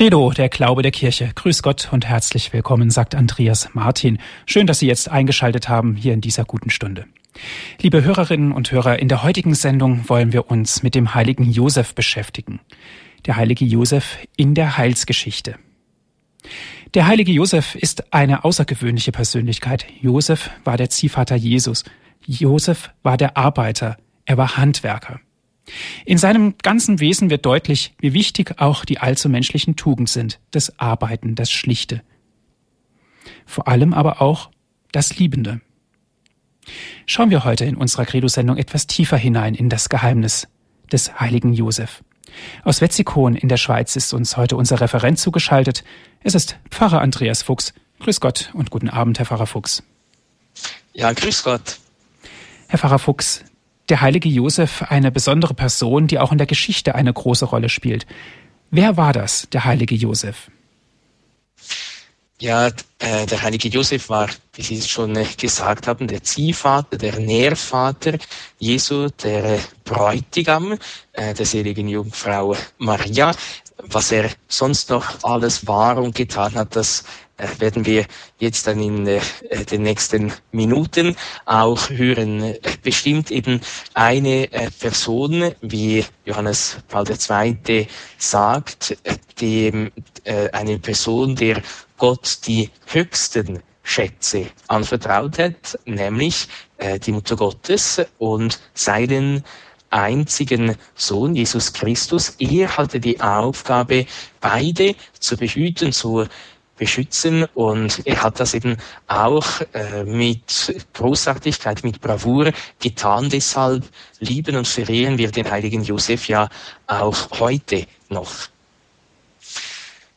Credo, der Glaube der Kirche. Grüß Gott und herzlich willkommen, sagt Andreas Martin. Schön, dass Sie jetzt eingeschaltet haben hier in dieser guten Stunde. Liebe Hörerinnen und Hörer, in der heutigen Sendung wollen wir uns mit dem heiligen Josef beschäftigen. Der heilige Josef in der Heilsgeschichte. Der heilige Josef ist eine außergewöhnliche Persönlichkeit. Josef war der Ziehvater Jesus. Josef war der Arbeiter. Er war Handwerker. In seinem ganzen Wesen wird deutlich, wie wichtig auch die allzu menschlichen Tugend sind, das Arbeiten, das Schlichte. Vor allem aber auch das Liebende. Schauen wir heute in unserer Credo-Sendung etwas tiefer hinein in das Geheimnis des heiligen Josef. Aus Wetzikon in der Schweiz ist uns heute unser Referent zugeschaltet. Es ist Pfarrer Andreas Fuchs. Grüß Gott und guten Abend, Herr Pfarrer Fuchs. Ja, grüß Gott. Herr Pfarrer Fuchs, der heilige Josef eine besondere Person, die auch in der Geschichte eine große Rolle spielt. Wer war das, der heilige Josef? Ja, äh, der heilige Josef war, wie Sie es schon äh, gesagt haben, der Ziehvater, der Nährvater Jesu, der Bräutigam äh, der seligen Jungfrau Maria. Was er sonst noch alles war und getan hat, das werden wir jetzt dann in äh, den nächsten Minuten auch hören. Bestimmt eben eine äh, Person, wie Johannes Paul II. sagt, dem, eine Person, der Gott die höchsten Schätze anvertraut hat, nämlich die Mutter Gottes und seinen einzigen Sohn, Jesus Christus. Er hatte die Aufgabe, beide zu behüten, zu beschützen. Und er hat das eben auch äh, mit Großartigkeit, mit Bravour getan. Deshalb lieben und verehren wir den heiligen Josef ja auch heute noch.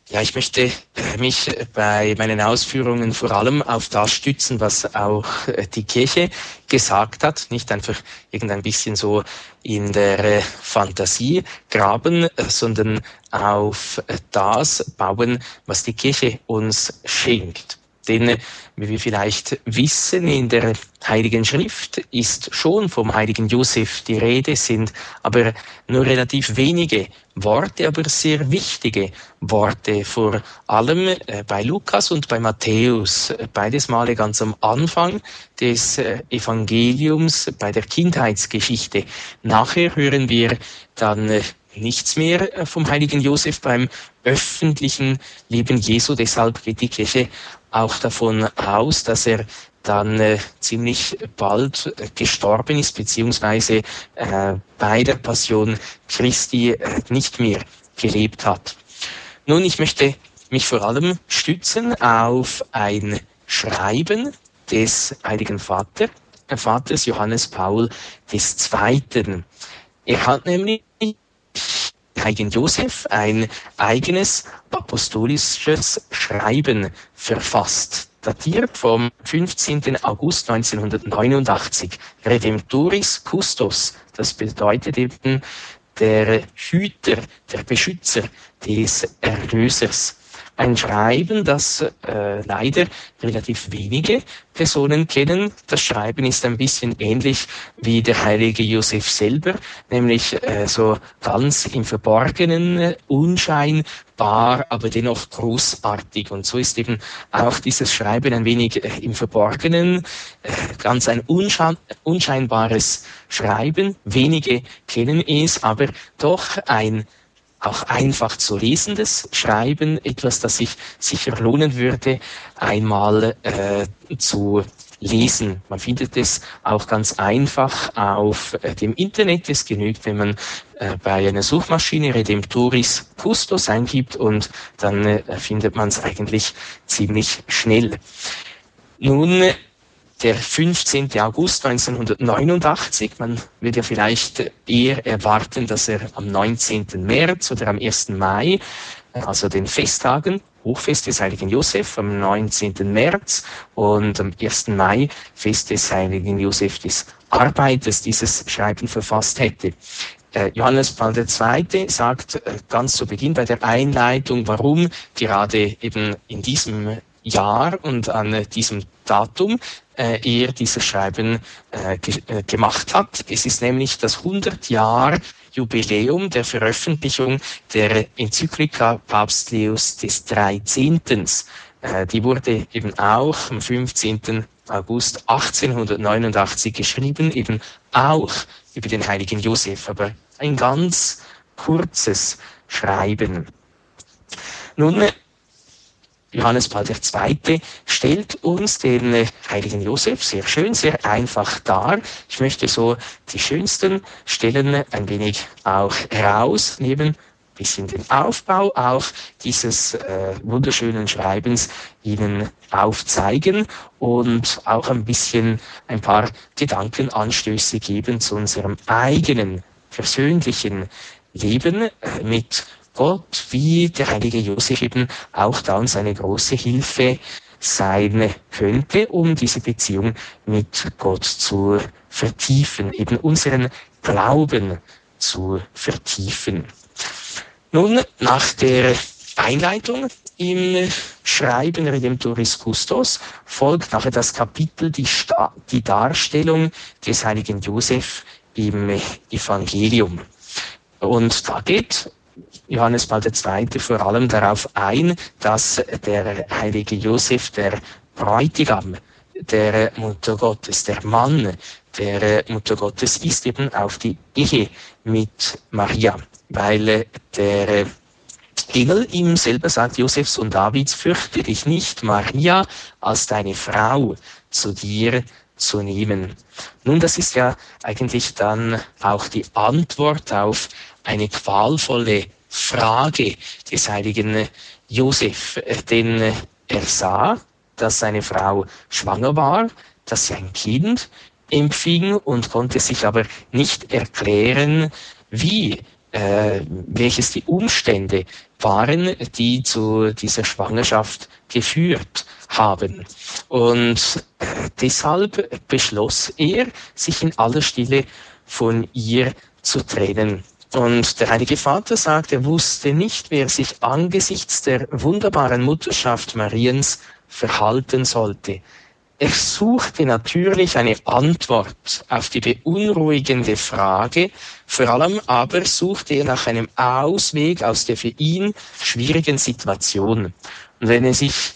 Ja, ich möchte mich bei meinen Ausführungen vor allem auf das stützen, was auch die Kirche gesagt hat, nicht einfach irgendein bisschen so in der Fantasie graben, sondern auf das bauen, was die Kirche uns schenkt. Denn, wie wir vielleicht wissen, in der Heiligen Schrift ist schon vom heiligen Josef die Rede, sind aber nur relativ wenige Worte, aber sehr wichtige Worte, vor allem äh, bei Lukas und bei Matthäus, beides Male ganz am Anfang des äh, Evangeliums, bei der Kindheitsgeschichte. Nachher hören wir dann äh, nichts mehr vom heiligen Josef beim öffentlichen Leben Jesu. Deshalb geht die Kirche auch davon aus, dass er dann äh, ziemlich bald äh, gestorben ist, beziehungsweise äh, bei der Passion Christi äh, nicht mehr gelebt hat. Nun, ich möchte mich vor allem stützen auf ein Schreiben des Heiligen Vater, äh, Vaters Johannes Paul II. Er hat nämlich Heiligen Josef ein eigenes apostolisches Schreiben verfasst, datiert vom 15. August 1989. Redemptoris Custos, das bedeutet eben der Hüter, der Beschützer des Erlösers ein Schreiben, das äh, leider relativ wenige Personen kennen. Das Schreiben ist ein bisschen ähnlich wie der heilige Josef selber, nämlich äh, so ganz im Verborgenen, unscheinbar, aber dennoch großartig. Und so ist eben auch dieses Schreiben ein wenig äh, im Verborgenen, äh, ganz ein unschein unscheinbares Schreiben. Wenige kennen es, aber doch ein auch einfach zu lesendes Schreiben, etwas, das sich sicher lohnen würde, einmal äh, zu lesen. Man findet es auch ganz einfach auf äh, dem Internet. Es genügt, wenn man äh, bei einer Suchmaschine Redemptoris Custos eingibt und dann äh, findet man es eigentlich ziemlich schnell. Nun der 15. August 1989. Man würde ja vielleicht eher erwarten, dass er am 19. März oder am 1. Mai, also den Festtagen, Hochfest des Heiligen Josef am 19. März und am 1. Mai Fest des Heiligen Josef des Arbeiters dieses Schreiben verfasst hätte. Äh, Johannes Paul II. sagt äh, ganz zu Beginn bei der Einleitung, warum gerade eben in diesem Jahr und an diesem Datum er dieses Schreiben äh, ge äh, gemacht hat. Es ist nämlich das 100 Jahr Jubiläum der Veröffentlichung der Enzyklika Papst Leos des 13. Äh, die wurde eben auch am 15. August 1889 geschrieben, eben auch über den heiligen Josef, aber ein ganz kurzes Schreiben. Nun, Johannes Paul II. stellt uns den äh, heiligen Josef sehr schön, sehr einfach dar. Ich möchte so die schönsten Stellen ein wenig auch herausnehmen, bisschen den Aufbau auch dieses äh, wunderschönen Schreibens Ihnen aufzeigen und auch ein bisschen ein paar Gedankenanstöße geben zu unserem eigenen persönlichen Leben äh, mit Gott, wie der heilige Josef eben auch da uns eine große Hilfe sein könnte, um diese Beziehung mit Gott zu vertiefen, eben unseren Glauben zu vertiefen. Nun, nach der Einleitung im Schreiben Redemptoris Custos folgt nachher das Kapitel, die, die Darstellung des heiligen Josef im Evangelium. Und da geht Johannes Paul II. vor allem darauf ein, dass der heilige Josef, der Bräutigam der Mutter Gottes, der Mann der Mutter Gottes ist eben auf die Ehe mit Maria, weil der Engel ihm selber sagt, Josefs und Davids, fürchte dich nicht, Maria als deine Frau zu dir zu nehmen. Nun, das ist ja eigentlich dann auch die Antwort auf eine qualvolle Frage des heiligen Josef, denn er sah, dass seine Frau schwanger war, dass sie ein Kind empfing und konnte sich aber nicht erklären, wie, äh, welches die Umstände waren, die zu dieser Schwangerschaft geführt haben. Und äh, deshalb beschloss er, sich in aller Stille von ihr zu trennen. Und der Heilige Vater sagt, er wusste nicht, wer sich angesichts der wunderbaren Mutterschaft Mariens verhalten sollte. Er suchte natürlich eine Antwort auf die beunruhigende Frage, vor allem aber suchte er nach einem Ausweg aus der für ihn schwierigen Situation. Und wenn er sich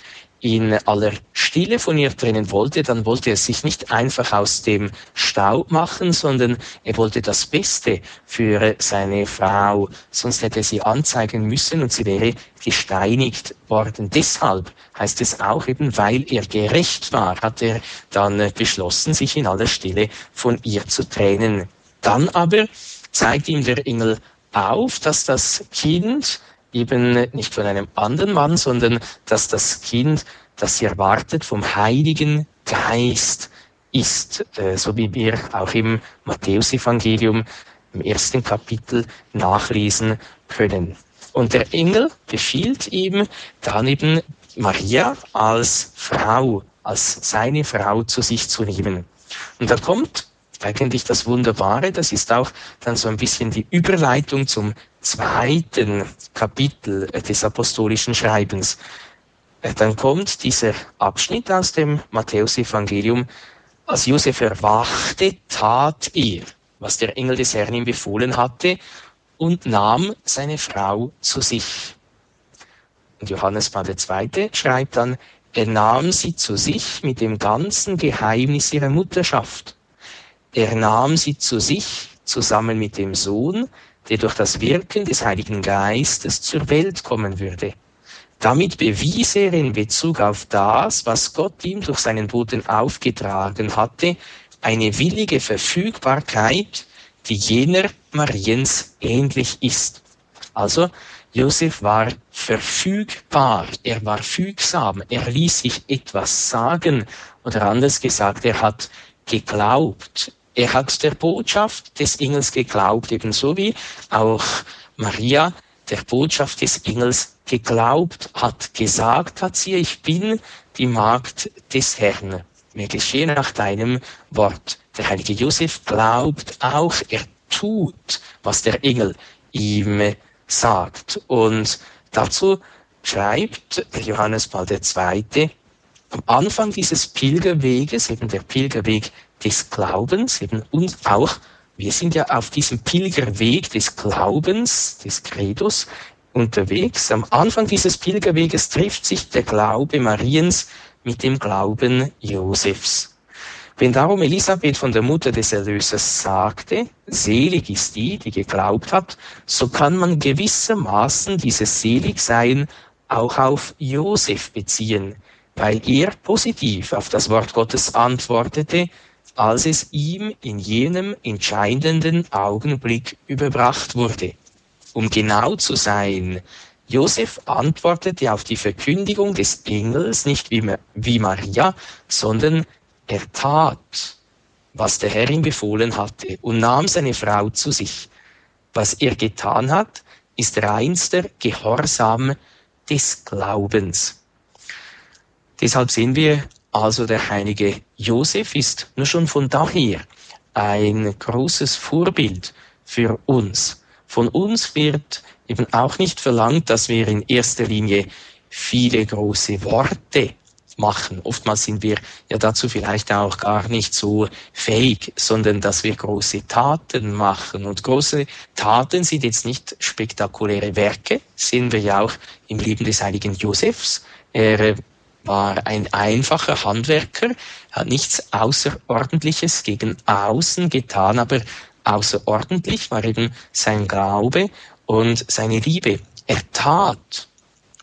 in aller Stille von ihr trennen wollte, dann wollte er sich nicht einfach aus dem Staub machen, sondern er wollte das Beste für seine Frau. Sonst hätte er sie anzeigen müssen und sie wäre gesteinigt worden. Deshalb heißt es auch eben, weil er gerecht war, hat er dann beschlossen, sich in aller Stille von ihr zu trennen. Dann aber zeigt ihm der Engel auf, dass das Kind eben nicht von einem anderen Mann, sondern dass das Kind, das sie erwartet, vom Heiligen Geist ist, äh, so wie wir auch im Matthäusevangelium im ersten Kapitel nachlesen können. Und der Engel befiehlt ihm dann eben Maria als Frau, als seine Frau zu sich zu nehmen. Und da kommt eigentlich das Wunderbare, das ist auch dann so ein bisschen die Überleitung zum zweiten Kapitel des apostolischen Schreibens. Äh, dann kommt dieser Abschnitt aus dem Matthäusevangelium. Als Josef erwachte, tat er, was der Engel des Herrn ihm befohlen hatte, und nahm seine Frau zu sich. Und Johannes Paul II. schreibt dann, er nahm sie zu sich mit dem ganzen Geheimnis ihrer Mutterschaft er nahm sie zu sich zusammen mit dem Sohn, der durch das Wirken des Heiligen Geistes zur Welt kommen würde. Damit bewies er in Bezug auf das, was Gott ihm durch seinen Boten aufgetragen hatte, eine willige Verfügbarkeit, die jener Mariens ähnlich ist. Also Josef war verfügbar, er war fügsam, er ließ sich etwas sagen oder anders gesagt, er hat geglaubt, er hat der Botschaft des Engels geglaubt, ebenso wie auch Maria der Botschaft des Engels geglaubt hat, gesagt hat sie, ich bin die Magd des Herrn. Mir geschehe nach deinem Wort. Der heilige Josef glaubt auch, er tut, was der Engel ihm sagt. Und dazu schreibt Johannes Paul II., am Anfang dieses Pilgerweges, eben der Pilgerweg des Glaubens, eben uns auch, wir sind ja auf diesem Pilgerweg des Glaubens, des Credos unterwegs. Am Anfang dieses Pilgerweges trifft sich der Glaube Mariens mit dem Glauben Josefs. Wenn darum Elisabeth von der Mutter des Erlösers sagte, selig ist die, die geglaubt hat, so kann man gewissermaßen dieses Seligsein auch auf Josef beziehen, weil er positiv auf das Wort Gottes antwortete, als es ihm in jenem entscheidenden Augenblick überbracht wurde. Um genau zu sein, Josef antwortete auf die Verkündigung des Engels nicht wie, wie Maria, sondern er tat, was der Herr ihm befohlen hatte und nahm seine Frau zu sich. Was er getan hat, ist reinster Gehorsam des Glaubens. Deshalb sehen wir also, der heilige Josef ist nur schon von daher ein großes Vorbild für uns. Von uns wird eben auch nicht verlangt, dass wir in erster Linie viele große Worte machen. Oftmals sind wir ja dazu vielleicht auch gar nicht so fähig, sondern dass wir große Taten machen. Und große Taten sind jetzt nicht spektakuläre Werke, sehen wir ja auch im Leben des heiligen Josefs. Er war ein einfacher Handwerker, hat nichts Außerordentliches gegen außen getan, aber außerordentlich war eben sein Glaube und seine Liebe. Er tat,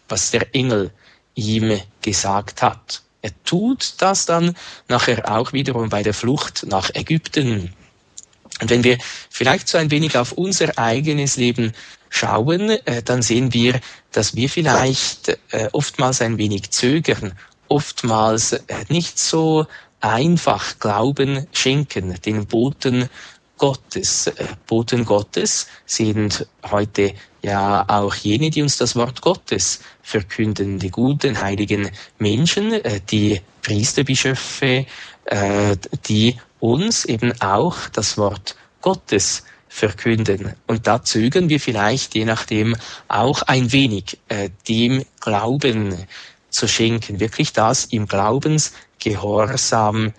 was der Engel ihm gesagt hat. Er tut das dann nachher auch wiederum bei der Flucht nach Ägypten. Und wenn wir vielleicht so ein wenig auf unser eigenes Leben schauen, äh, dann sehen wir, dass wir vielleicht äh, oftmals ein wenig zögern, oftmals äh, nicht so einfach Glauben schenken, den Boten Gottes. Äh, Boten Gottes sind heute ja auch jene, die uns das Wort Gottes verkünden, die guten, heiligen Menschen, äh, die Priesterbischöfe, äh, die uns eben auch das Wort Gottes verkünden. Und da zögern wir vielleicht, je nachdem, auch ein wenig dem Glauben zu schenken, wirklich das im Glaubensgehorsam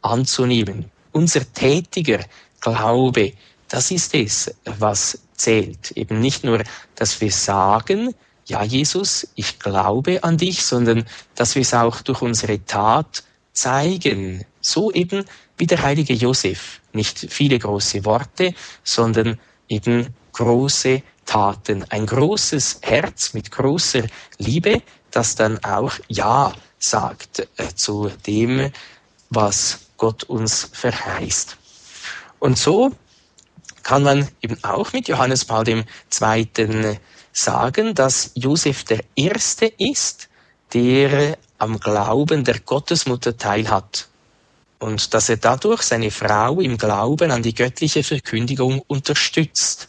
anzunehmen. Unser tätiger Glaube, das ist es, was zählt. Eben nicht nur, dass wir sagen, ja Jesus, ich glaube an dich, sondern dass wir es auch durch unsere Tat zeigen. So eben wie der heilige Josef. Nicht viele große Worte, sondern eben große Taten. Ein großes Herz mit großer Liebe, das dann auch Ja sagt äh, zu dem, was Gott uns verheißt. Und so kann man eben auch mit Johannes Paul II. sagen, dass Josef der Erste ist, der am Glauben der Gottesmutter teilhat und dass er dadurch seine Frau im Glauben an die göttliche Verkündigung unterstützt.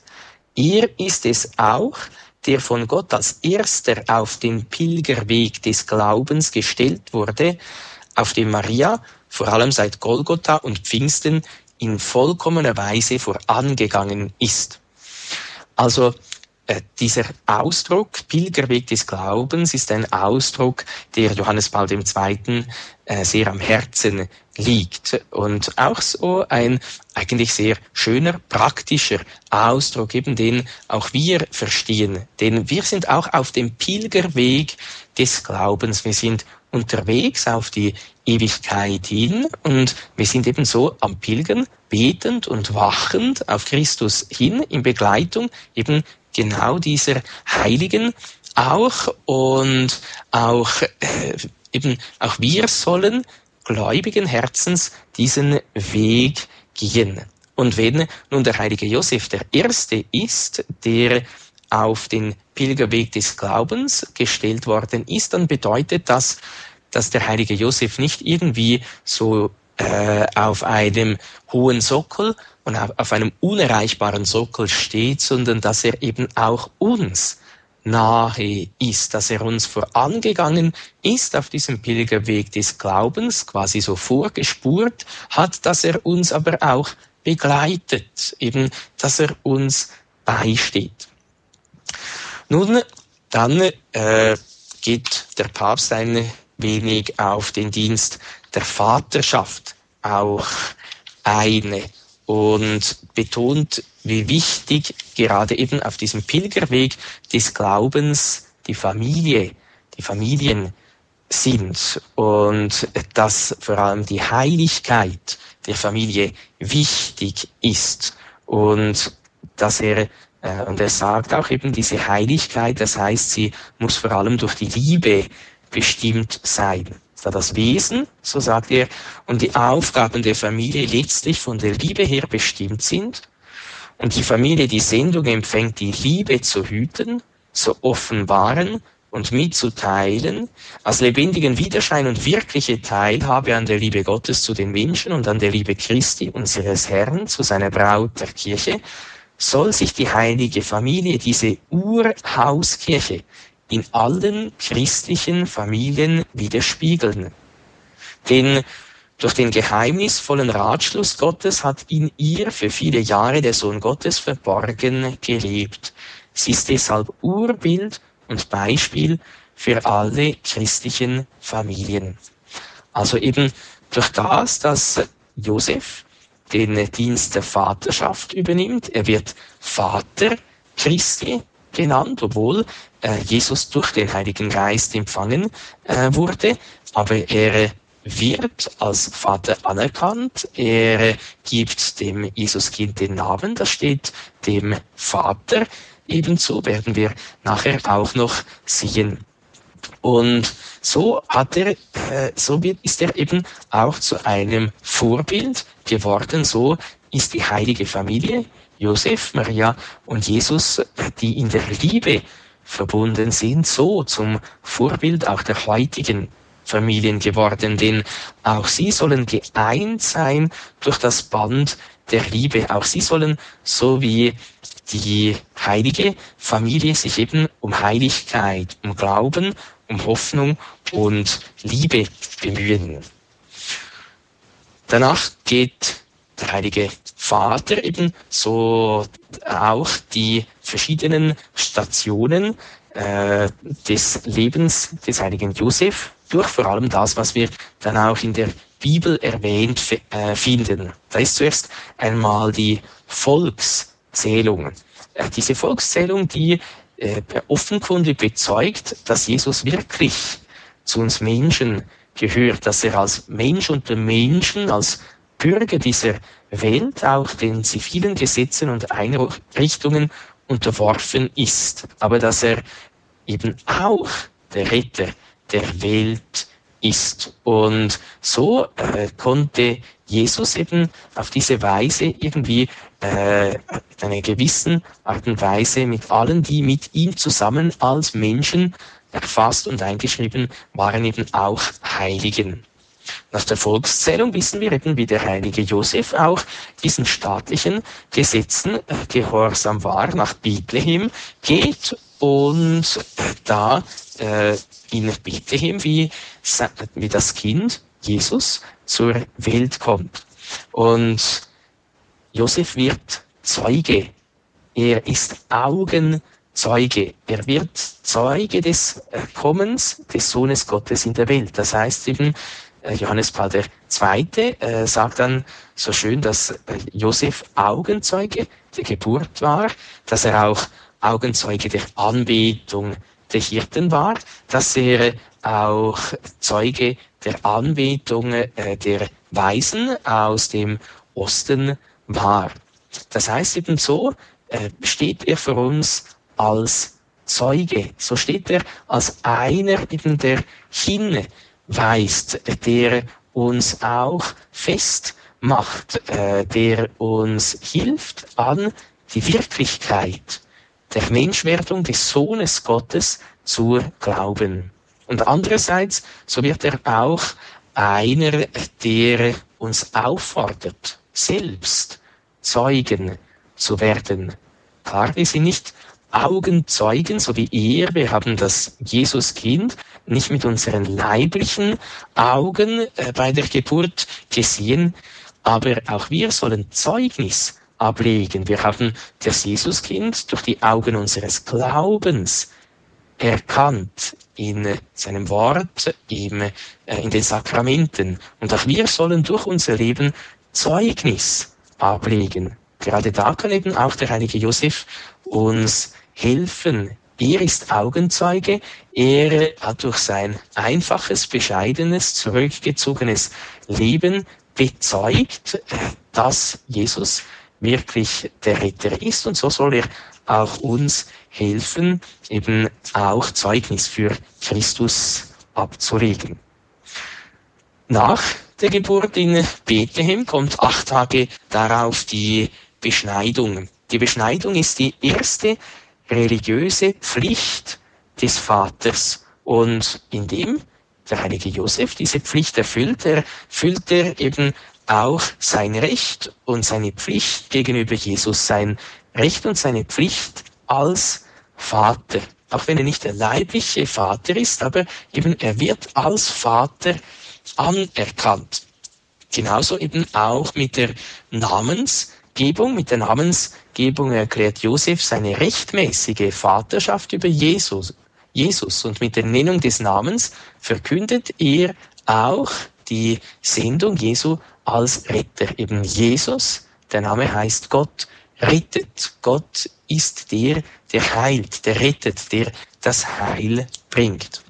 Er ist es auch, der von Gott als erster auf den Pilgerweg des Glaubens gestellt wurde, auf dem Maria vor allem seit Golgotha und Pfingsten in vollkommener Weise vorangegangen ist. Also äh, dieser Ausdruck Pilgerweg des Glaubens ist ein Ausdruck, der Johannes Paul II. Äh, sehr am Herzen liegt und auch so ein eigentlich sehr schöner, praktischer Ausdruck, eben den auch wir verstehen. Denn wir sind auch auf dem Pilgerweg des Glaubens. Wir sind unterwegs auf die Ewigkeit hin und wir sind eben so am Pilgern, betend und wachend auf Christus hin in Begleitung eben genau dieser Heiligen auch und auch äh, eben auch wir sollen gläubigen Herzens diesen Weg gehen. Und wenn nun der heilige Josef der Erste ist, der auf den Pilgerweg des Glaubens gestellt worden ist, dann bedeutet das, dass der heilige Josef nicht irgendwie so äh, auf einem hohen Sockel und auf, auf einem unerreichbaren Sockel steht, sondern dass er eben auch uns nahe ist, dass er uns vorangegangen ist auf diesem Pilgerweg des Glaubens, quasi so vorgespurt hat, dass er uns aber auch begleitet, eben, dass er uns beisteht. Nun, dann äh, geht der Papst eine wenig auf den Dienst der Vaterschaft auch ein und betont, wie wichtig gerade eben auf diesem Pilgerweg des Glaubens die Familie, die Familien sind und dass vor allem die Heiligkeit der Familie wichtig ist und dass er äh, und er sagt auch eben diese Heiligkeit, das heißt, sie muss vor allem durch die Liebe bestimmt sein. Da das Wesen, so sagt er, und die Aufgaben der Familie letztlich von der Liebe her bestimmt sind. Und die Familie die Sendung empfängt, die Liebe zu hüten, zu offenbaren und mitzuteilen, als lebendigen Widerschein und wirkliche Teilhabe an der Liebe Gottes zu den Menschen und an der Liebe Christi, unseres Herrn, zu seiner Braut der Kirche, soll sich die heilige Familie, diese Urhauskirche, in allen christlichen Familien widerspiegeln. Denn durch den geheimnisvollen Ratschluss Gottes hat in ihr für viele Jahre der Sohn Gottes verborgen gelebt. Sie ist deshalb Urbild und Beispiel für alle christlichen Familien. Also eben durch das, dass Josef den Dienst der Vaterschaft übernimmt. Er wird Vater Christi genannt, obwohl äh, Jesus durch den Heiligen Geist empfangen äh, wurde. Aber er wird als Vater anerkannt. Er gibt dem Jesuskind den Namen. Das steht dem Vater Ebenso werden wir nachher auch noch sehen. Und so hat er, äh, so ist er eben auch zu einem Vorbild geworden. So ist die heilige Familie, Josef, Maria und Jesus, die in der Liebe verbunden sind, so zum Vorbild auch der heutigen Familien geworden, denn auch sie sollen geeint sein durch das Band der Liebe. Auch sie sollen, so wie die heilige Familie, sich eben um Heiligkeit, um Glauben, um Hoffnung und Liebe bemühen. Danach geht der heilige Vater eben so auch die verschiedenen Stationen äh, des Lebens des heiligen Josef durch, vor allem das, was wir dann auch in der Bibel erwähnt äh, finden. Da ist zuerst einmal die Volkszählung. Äh, diese Volkszählung, die äh, offenkundig bezeugt, dass Jesus wirklich zu uns Menschen gehört, dass er als Mensch unter Menschen, als Bürger dieser Welt auch den zivilen Gesetzen und Einrichtungen unterworfen ist, aber dass er eben auch der Retter der Welt ist. Und so äh, konnte Jesus eben auf diese Weise irgendwie äh, in einer gewissen Art und Weise mit allen, die mit ihm zusammen als Menschen erfasst und eingeschrieben waren, eben auch Heiligen. Nach der Volkszählung wissen wir eben, wie der heilige Josef auch diesen staatlichen Gesetzen äh, gehorsam war, nach Bethlehem geht und da äh, in Bethlehem, wie, wie das Kind Jesus zur Welt kommt. Und Josef wird Zeuge. Er ist Augenzeuge. Er wird Zeuge des Kommens des Sohnes Gottes in der Welt. Das heißt eben, äh, Johannes Paul II. Äh, sagt dann so schön, dass äh, Josef Augenzeuge der Geburt war, dass er auch Augenzeuge der Anbetung der Hirten war, dass er auch Zeuge der Anbetung äh, der Weisen aus dem Osten war. Das heißt eben so, äh, steht er für uns als Zeuge, so steht er als einer eben der hinweist, der uns auch festmacht, äh, der uns hilft an die Wirklichkeit der Menschwerdung des Sohnes Gottes zu glauben. Und andererseits, so wird er auch einer, der uns auffordert, selbst Zeugen zu werden. Klar, wir sind nicht Augenzeugen, so wie er. Wir haben das Jesuskind nicht mit unseren leiblichen Augen äh, bei der Geburt gesehen, aber auch wir sollen Zeugnis ablegen. Wir haben das Jesuskind durch die Augen unseres Glaubens erkannt, in seinem Wort, äh, in den Sakramenten. Und auch wir sollen durch unser Leben Zeugnis ablegen. Gerade da kann eben auch der heilige Josef uns helfen. Er ist Augenzeuge. Er hat durch sein einfaches, bescheidenes, zurückgezogenes Leben bezeugt, dass Jesus wirklich der Retter ist. Und so soll er auch uns helfen, eben auch Zeugnis für Christus abzulegen. Nach der Geburt in Bethlehem kommt acht Tage darauf die Beschneidung. Die Beschneidung ist die erste religiöse Pflicht des Vaters. Und indem der heilige Josef diese Pflicht erfüllt, erfüllt er eben auch sein Recht und seine Pflicht gegenüber Jesus, sein Recht und seine Pflicht als Vater. Auch wenn er nicht der leibliche Vater ist, aber eben er wird als Vater anerkannt. Genauso eben auch mit der Namensgebung. Mit der Namensgebung erklärt Josef seine rechtmäßige Vaterschaft über Jesus. Jesus. Und mit der Nennung des Namens verkündet er auch die Sendung Jesu als Retter. Eben Jesus, der Name heißt Gott rettet. Gott ist der, der heilt, der rettet, der das Heil bringt.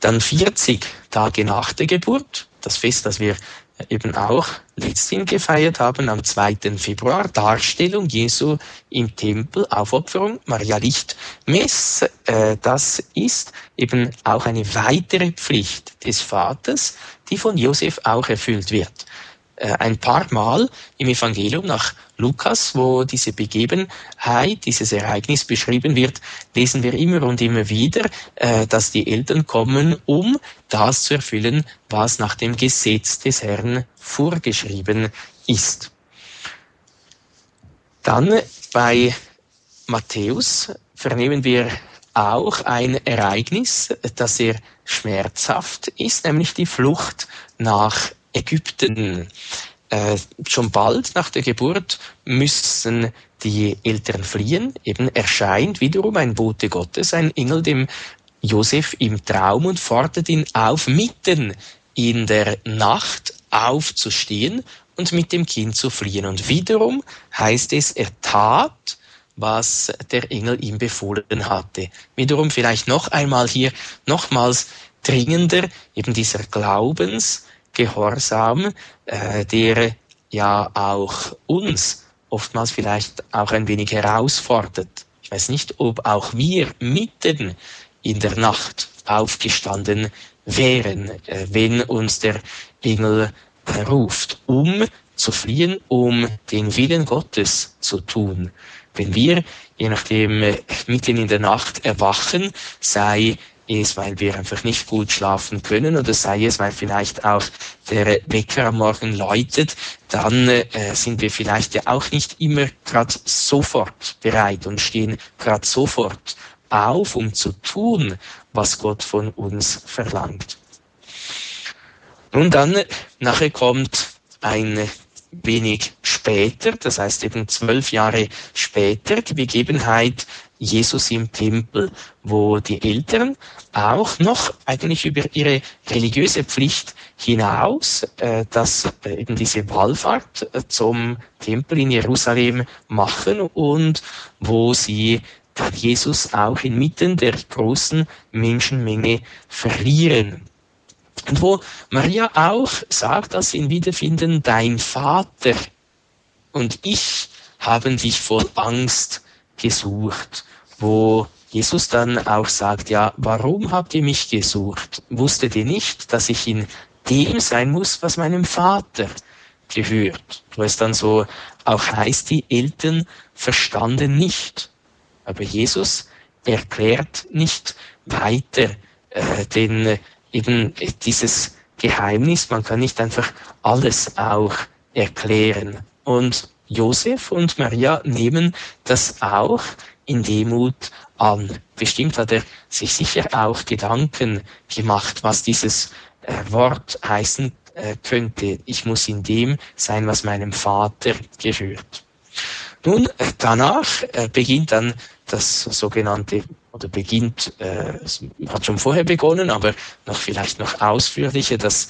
Dann 40 Tage nach der Geburt, das Fest, das wir eben auch letzthin gefeiert haben, am 2. Februar, Darstellung Jesu im Tempel, Aufopferung, Maria Lichtmess, äh, das ist eben auch eine weitere Pflicht des Vaters, die von Josef auch erfüllt wird. Äh, ein paar Mal im Evangelium nach Lukas, wo diese Begebenheit, dieses Ereignis beschrieben wird, lesen wir immer und immer wieder, äh, dass die Eltern kommen, um das zu erfüllen, was nach dem Gesetz des Herrn vorgeschrieben ist. Dann bei Matthäus vernehmen wir auch ein Ereignis, das sehr schmerzhaft ist, nämlich die Flucht nach Ägypten. Äh, schon bald nach der Geburt müssen die Eltern fliehen. Eben erscheint wiederum ein Bote Gottes, ein Engel dem Josef im Traum und fordert ihn auf, mitten in der Nacht aufzustehen und mit dem Kind zu fliehen. Und wiederum heißt es, er tat, was der Engel ihm befohlen hatte. Wiederum vielleicht noch einmal hier, nochmals dringender, eben dieser Glaubens, Gehorsam, äh, der ja auch uns oftmals vielleicht auch ein wenig herausfordert. Ich weiß nicht, ob auch wir mitten in der Nacht aufgestanden wären, äh, wenn uns der Engel ruft, um zu fliehen, um den Willen Gottes zu tun. Wenn wir, je nachdem, äh, mitten in der Nacht erwachen, sei es, weil wir einfach nicht gut schlafen können oder sei es, weil vielleicht auch der Wecker am Morgen läutet, dann äh, sind wir vielleicht ja auch nicht immer gerade sofort bereit und stehen gerade sofort auf, um zu tun, was Gott von uns verlangt. Nun dann, nachher kommt ein wenig später, das heißt eben zwölf Jahre später, die Begebenheit Jesus im Tempel, wo die Eltern auch noch eigentlich über ihre religiöse Pflicht hinaus, äh, dass äh, eben diese Wallfahrt äh, zum Tempel in Jerusalem machen und wo sie Jesus auch inmitten der großen Menschenmenge verlieren. Und wo Maria auch sagt, dass sie ihn wiederfinden, dein Vater und ich haben dich voll Angst gesucht, wo Jesus dann auch sagt, ja, warum habt ihr mich gesucht? Wusstet ihr nicht, dass ich in dem sein muss, was meinem Vater gehört? Wo es dann so auch heißt, die Eltern verstanden nicht. Aber Jesus erklärt nicht weiter, äh, denn eben dieses Geheimnis, man kann nicht einfach alles auch erklären. Und Josef und Maria nehmen das auch in Demut an. Bestimmt hat er sich sicher auch Gedanken gemacht, was dieses äh, Wort heißen äh, könnte. Ich muss in dem sein, was meinem Vater gehört. Nun, äh, danach beginnt dann das sogenannte oder beginnt, äh, hat schon vorher begonnen, aber noch vielleicht noch ausführlicher das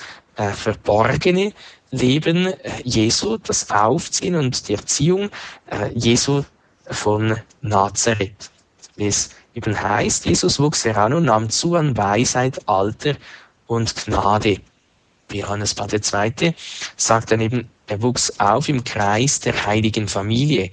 verborgene Leben äh, Jesu, das Aufziehen und die Erziehung äh, Jesu von Nazareth. Wie es eben heißt, Jesus wuchs heran und nahm zu an Weisheit, Alter und Gnade. Johannes Paul II. sagt dann eben, er wuchs auf im Kreis der heiligen Familie,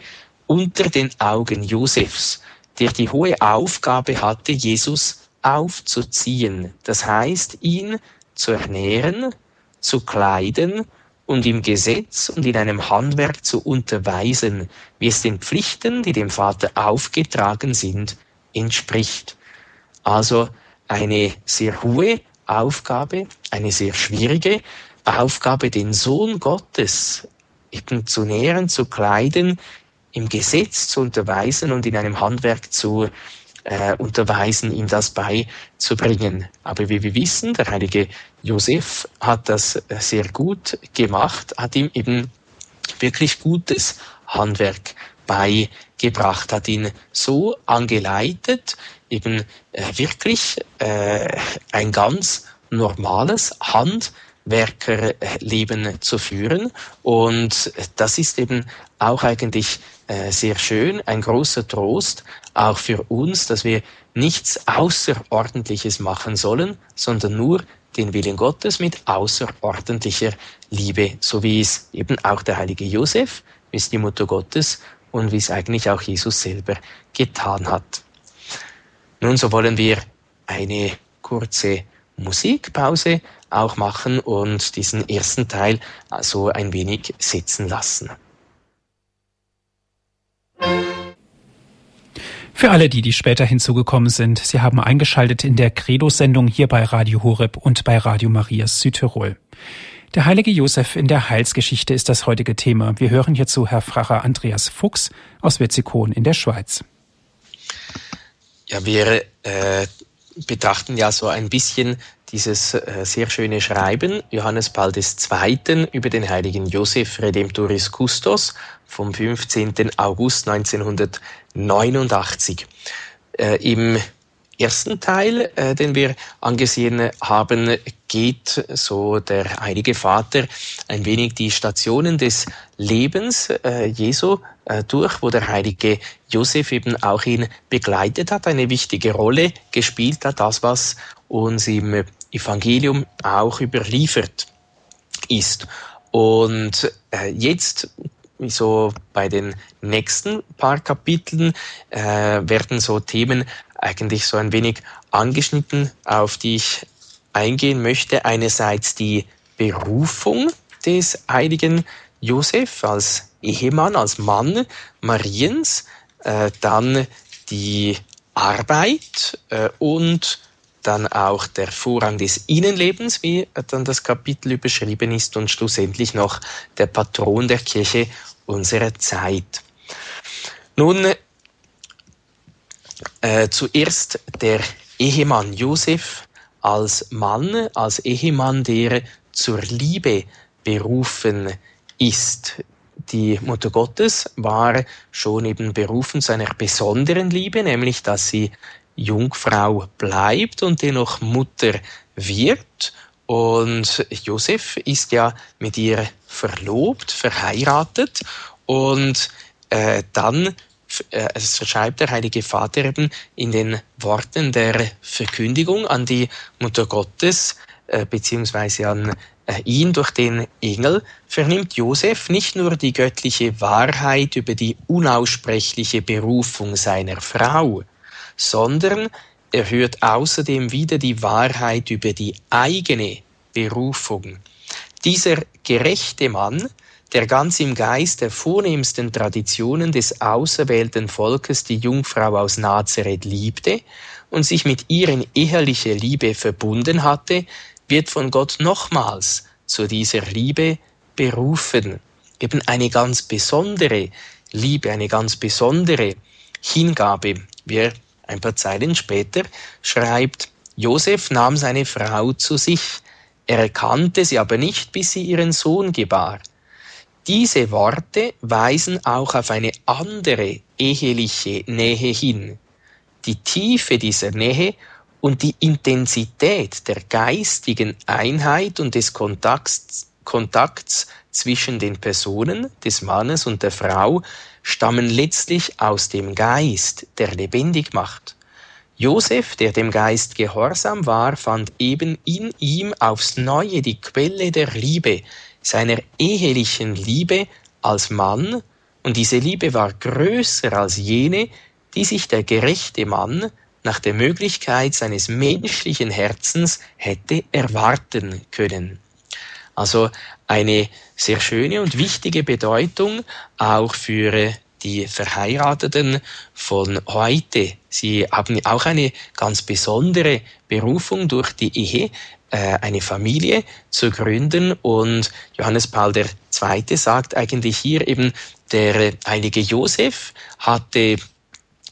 unter den Augen Josefs, der die hohe Aufgabe hatte, Jesus aufzuziehen. Das heißt, ihn zu ernähren, zu kleiden und im Gesetz und in einem Handwerk zu unterweisen, wie es den Pflichten, die dem Vater aufgetragen sind, entspricht. Also eine sehr hohe Aufgabe, eine sehr schwierige Aufgabe, den Sohn Gottes eben zu nähren, zu kleiden, im Gesetz zu unterweisen und in einem Handwerk zu äh, unterweisen, ihm das beizubringen. Aber wie wir wissen, der heilige Josef hat das sehr gut gemacht, hat ihm eben wirklich gutes Handwerk beigebracht, hat ihn so angeleitet, eben äh, wirklich äh, ein ganz normales Handwerkerleben zu führen. Und das ist eben auch eigentlich äh, sehr schön, ein großer Trost, auch für uns, dass wir nichts Außerordentliches machen sollen, sondern nur den Willen Gottes mit außerordentlicher Liebe, so wie es eben auch der heilige Josef, wie es die Mutter Gottes und wie es eigentlich auch Jesus selber getan hat. Nun, so wollen wir eine kurze Musikpause auch machen und diesen ersten Teil so ein wenig sitzen lassen. Für alle die, die später hinzugekommen sind, Sie haben eingeschaltet in der Credo-Sendung hier bei Radio Horeb und bei Radio Marias Südtirol. Der heilige Josef in der Heilsgeschichte ist das heutige Thema. Wir hören hierzu Herr Pfarrer Andreas Fuchs aus Wetzikon in der Schweiz. Ja, wir äh, betrachten ja so ein bisschen dieses äh, sehr schöne Schreiben Johannes Paul II. über den heiligen Josef Redemptoris Custos vom 15. August 1989. Äh, Im ersten Teil, äh, den wir angesehen haben, geht so der Heilige Vater ein wenig die Stationen des Lebens äh, Jesu äh, durch, wo der heilige Josef eben auch ihn begleitet hat, eine wichtige Rolle gespielt hat, das was uns im Evangelium auch überliefert ist. Und äh, jetzt so bei den nächsten paar Kapiteln äh, werden so Themen eigentlich so ein wenig angeschnitten, auf die ich eingehen möchte. Einerseits die Berufung des heiligen Josef als Ehemann, als Mann Mariens, äh, dann die Arbeit äh, und dann auch der Vorrang des Innenlebens, wie dann das Kapitel überschrieben ist, und schlussendlich noch der Patron der Kirche unserer Zeit. Nun, äh, zuerst der Ehemann Josef als Mann, als Ehemann, der zur Liebe berufen ist. Die Mutter Gottes war schon eben berufen zu einer besonderen Liebe, nämlich dass sie Jungfrau bleibt und dennoch Mutter wird. Und Josef ist ja mit ihr verlobt, verheiratet und äh, dann äh, es schreibt der Heilige Vater eben in den Worten der Verkündigung an die Mutter Gottes äh, beziehungsweise an äh, ihn durch den Engel vernimmt Josef nicht nur die göttliche Wahrheit über die unaussprechliche Berufung seiner Frau, sondern er hört außerdem wieder die Wahrheit über die eigene Berufung. Dieser gerechte Mann, der ganz im Geist der vornehmsten Traditionen des auserwählten Volkes die Jungfrau aus Nazareth liebte und sich mit ihr in eheliche Liebe verbunden hatte, wird von Gott nochmals zu dieser Liebe berufen. Eben eine ganz besondere Liebe, eine ganz besondere Hingabe. Wir ein paar Zeilen später schreibt, Josef nahm seine Frau zu sich. Er erkannte sie aber nicht, bis sie ihren Sohn gebar. Diese Worte weisen auch auf eine andere eheliche Nähe hin. die Tiefe dieser Nähe und die Intensität der geistigen Einheit und des Kontakts, Kontakts zwischen den Personen des Mannes und der Frau stammen letztlich aus dem Geist, der lebendig macht. Josef, der dem Geist gehorsam war, fand eben in ihm aufs neue die Quelle der Liebe, seiner ehelichen Liebe als Mann, und diese Liebe war größer als jene, die sich der gerechte Mann nach der Möglichkeit seines menschlichen Herzens hätte erwarten können. Also eine sehr schöne und wichtige Bedeutung auch für die Verheirateten von heute. Sie haben auch eine ganz besondere Berufung durch die Ehe, äh, eine Familie zu gründen. Und Johannes Paul II. sagt eigentlich hier eben, der heilige Josef hatte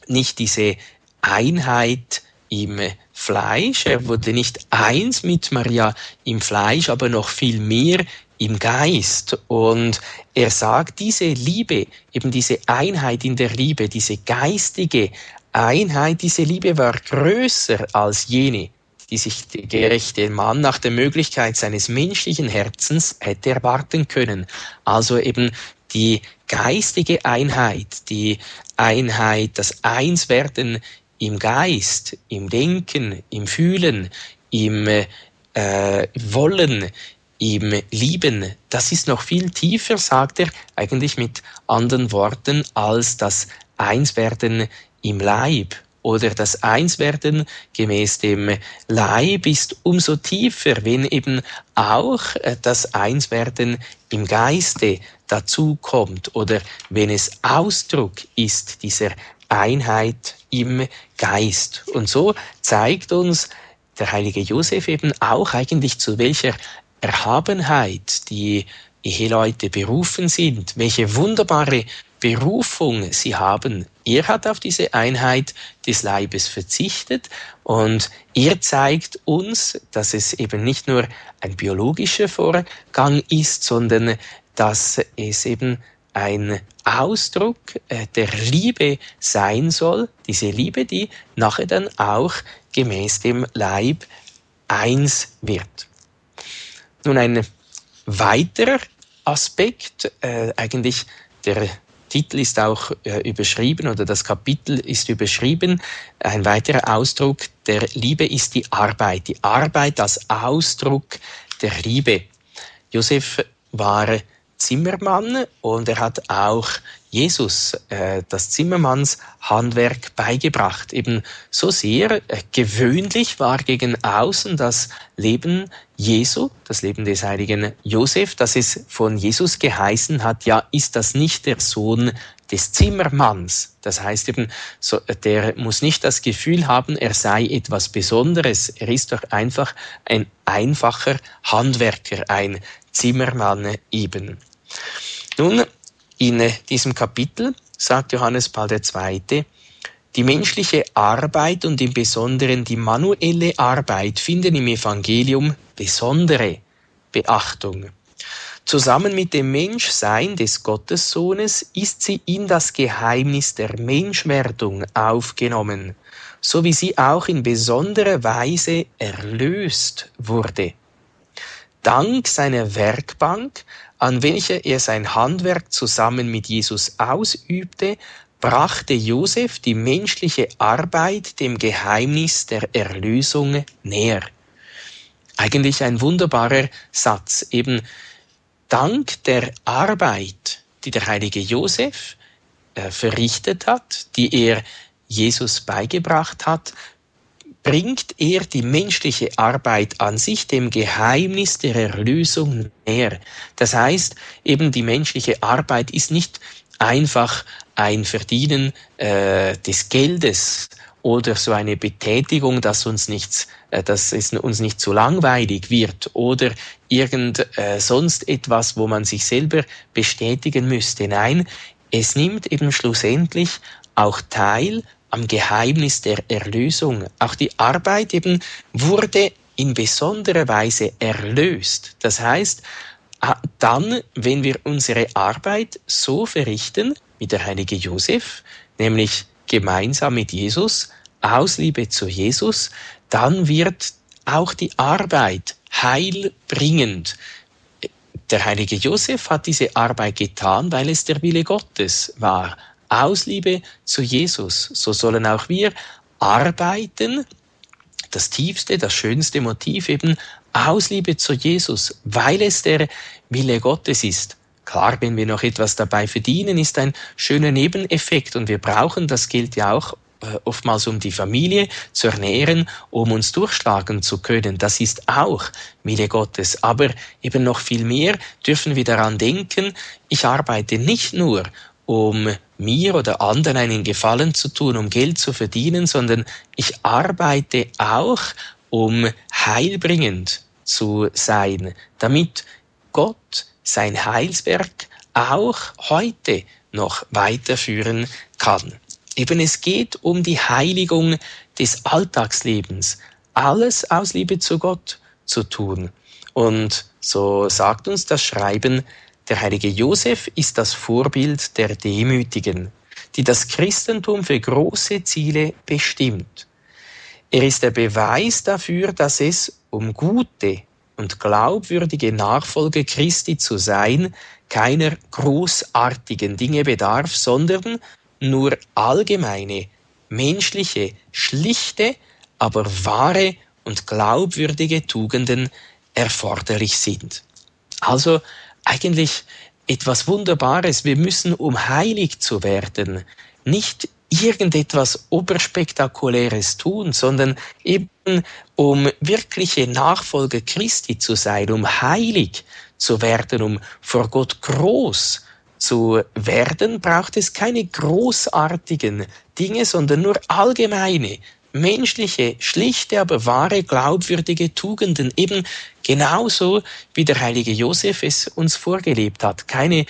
nicht diese Einheit im Fleisch, er wurde nicht eins mit Maria im Fleisch, aber noch viel mehr im Geist. Und er sagt, diese Liebe, eben diese Einheit in der Liebe, diese geistige Einheit, diese Liebe war größer als jene, die sich der gerechte Mann nach der Möglichkeit seines menschlichen Herzens hätte erwarten können. Also eben die geistige Einheit, die Einheit, das Einswerden im Geist, im Denken, im Fühlen, im äh, Wollen, im Lieben, das ist noch viel tiefer, sagt er, eigentlich mit anderen Worten, als das Einswerden im Leib. Oder das Einswerden gemäß dem Leib ist umso tiefer, wenn eben auch äh, das Einswerden im Geiste dazu kommt oder wenn es Ausdruck ist dieser Einheit im Geist. Und so zeigt uns der heilige Josef eben auch eigentlich zu welcher Erhabenheit die Eheleute berufen sind, welche wunderbare Berufung sie haben. Er hat auf diese Einheit des Leibes verzichtet und er zeigt uns, dass es eben nicht nur ein biologischer Vorgang ist, sondern dass es eben ein Ausdruck äh, der Liebe sein soll, diese Liebe, die nachher dann auch gemäß dem Leib eins wird. Nun ein weiterer Aspekt, äh, eigentlich der Titel ist auch äh, überschrieben oder das Kapitel ist überschrieben. Ein weiterer Ausdruck der Liebe ist die Arbeit. Die Arbeit als Ausdruck der Liebe. Josef war Zimmermann und er hat auch Jesus äh, das Zimmermannshandwerk beigebracht. Eben so sehr äh, gewöhnlich war gegen außen das Leben Jesu, das Leben des heiligen Josef, dass es von Jesus geheißen hat, ja, ist das nicht der Sohn des Zimmermanns? Das heißt eben, so, der muss nicht das Gefühl haben, er sei etwas Besonderes. Er ist doch einfach ein einfacher Handwerker, ein Zimmermann eben. Nun, in diesem Kapitel sagt Johannes Paul II., die menschliche Arbeit und im Besonderen die manuelle Arbeit finden im Evangelium besondere Beachtung. Zusammen mit dem Menschsein des Gottessohnes ist sie in das Geheimnis der Menschwerdung aufgenommen, so wie sie auch in besonderer Weise erlöst wurde. Dank seiner Werkbank an welcher er sein Handwerk zusammen mit Jesus ausübte, brachte Josef die menschliche Arbeit dem Geheimnis der Erlösung näher. Eigentlich ein wunderbarer Satz, eben dank der Arbeit, die der heilige Josef äh, verrichtet hat, die er Jesus beigebracht hat, bringt er die menschliche Arbeit an sich dem Geheimnis der Erlösung näher. Das heißt, eben die menschliche Arbeit ist nicht einfach ein Verdienen äh, des Geldes oder so eine Betätigung, dass uns nichts, äh, dass es uns nicht zu langweilig wird oder irgend äh, sonst etwas, wo man sich selber bestätigen müsste. Nein, es nimmt eben schlussendlich auch teil am Geheimnis der Erlösung. Auch die Arbeit eben wurde in besonderer Weise erlöst. Das heißt, dann, wenn wir unsere Arbeit so verrichten wie der heilige Josef, nämlich gemeinsam mit Jesus aus Liebe zu Jesus, dann wird auch die Arbeit heilbringend. Der heilige Josef hat diese Arbeit getan, weil es der Wille Gottes war. Aus Liebe zu Jesus. So sollen auch wir arbeiten. Das tiefste, das schönste Motiv eben aus Liebe zu Jesus, weil es der Wille Gottes ist. Klar, wenn wir noch etwas dabei verdienen, ist ein schöner Nebeneffekt und wir brauchen, das gilt ja auch äh, oftmals um die Familie zu ernähren, um uns durchschlagen zu können. Das ist auch Wille Gottes. Aber eben noch viel mehr dürfen wir daran denken, ich arbeite nicht nur, um mir oder anderen einen Gefallen zu tun, um Geld zu verdienen, sondern ich arbeite auch, um heilbringend zu sein, damit Gott sein Heilswerk auch heute noch weiterführen kann. Eben es geht um die Heiligung des Alltagslebens, alles aus Liebe zu Gott zu tun. Und so sagt uns das Schreiben, der heilige Josef ist das Vorbild der Demütigen, die das Christentum für große Ziele bestimmt. Er ist der Beweis dafür, dass es um gute und glaubwürdige Nachfolge Christi zu sein, keiner großartigen Dinge bedarf, sondern nur allgemeine, menschliche, schlichte, aber wahre und glaubwürdige Tugenden erforderlich sind. Also eigentlich etwas Wunderbares. Wir müssen, um heilig zu werden, nicht irgendetwas Oberspektakuläres tun, sondern eben um wirkliche Nachfolger Christi zu sein, um heilig zu werden, um vor Gott groß zu werden, braucht es keine großartigen Dinge, sondern nur allgemeine, menschliche, schlichte, aber wahre, glaubwürdige Tugenden, eben genauso wie der heilige Josef es uns vorgelebt hat. Keine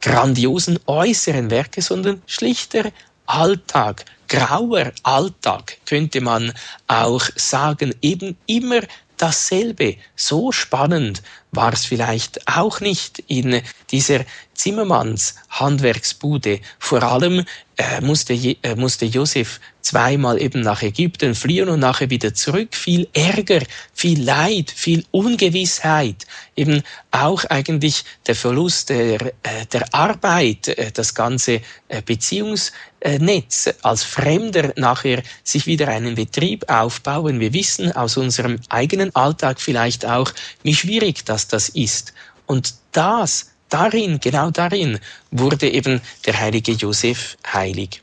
grandiosen äußeren Werke, sondern schlichter Alltag, grauer Alltag, könnte man auch sagen, eben immer dasselbe. So spannend war es vielleicht auch nicht in dieser Zimmermanns Handwerksbude. Vor allem äh, musste, äh, musste Josef zweimal eben nach Ägypten fliehen und nachher wieder zurück. Viel Ärger, viel Leid, viel Ungewissheit. Eben auch eigentlich der Verlust der, äh, der Arbeit, äh, das ganze äh, Beziehungsnetz. Als Fremder nachher sich wieder einen Betrieb aufbauen. Wir wissen aus unserem eigenen Alltag vielleicht auch, wie schwierig das das ist. Und das darin, genau darin, wurde eben der heilige Josef heilig.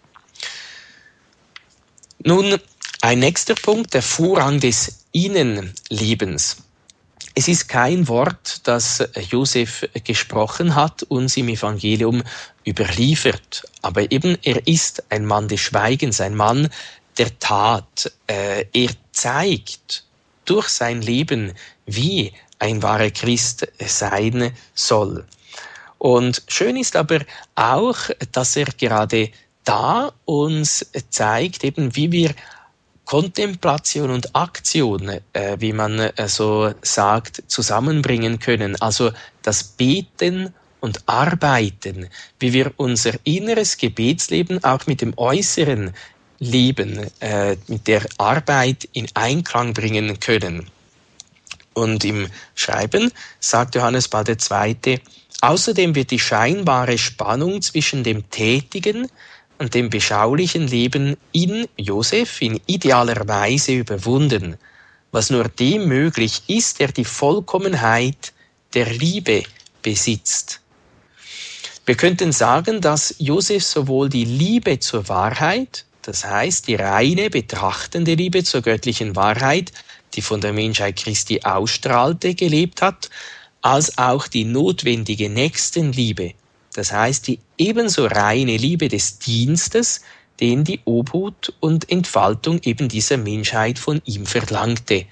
Nun, ein nächster Punkt, der Vorrang des Innenlebens. Es ist kein Wort, das Josef gesprochen hat, uns im Evangelium überliefert. Aber eben, er ist ein Mann des Schweigens, ein Mann der Tat. Äh, er zeigt durch sein Leben, wie ein wahrer Christ sein soll. Und schön ist aber auch, dass er gerade da uns zeigt, eben wie wir Kontemplation und Aktion, äh, wie man äh, so sagt, zusammenbringen können. Also das Beten und Arbeiten, wie wir unser inneres Gebetsleben auch mit dem äußeren Leben, äh, mit der Arbeit in Einklang bringen können. Und im Schreiben sagt Johannes Paul II., Außerdem wird die scheinbare Spannung zwischen dem tätigen und dem beschaulichen Leben in Josef in idealer Weise überwunden, was nur dem möglich ist, der die Vollkommenheit der Liebe besitzt. Wir könnten sagen, dass Josef sowohl die Liebe zur Wahrheit, das heißt die reine, betrachtende Liebe zur göttlichen Wahrheit, die von der Menschheit Christi ausstrahlte, gelebt hat, als auch die notwendige Nächstenliebe, das heißt die ebenso reine Liebe des Dienstes, den die Obhut und Entfaltung eben dieser Menschheit von ihm verlangte.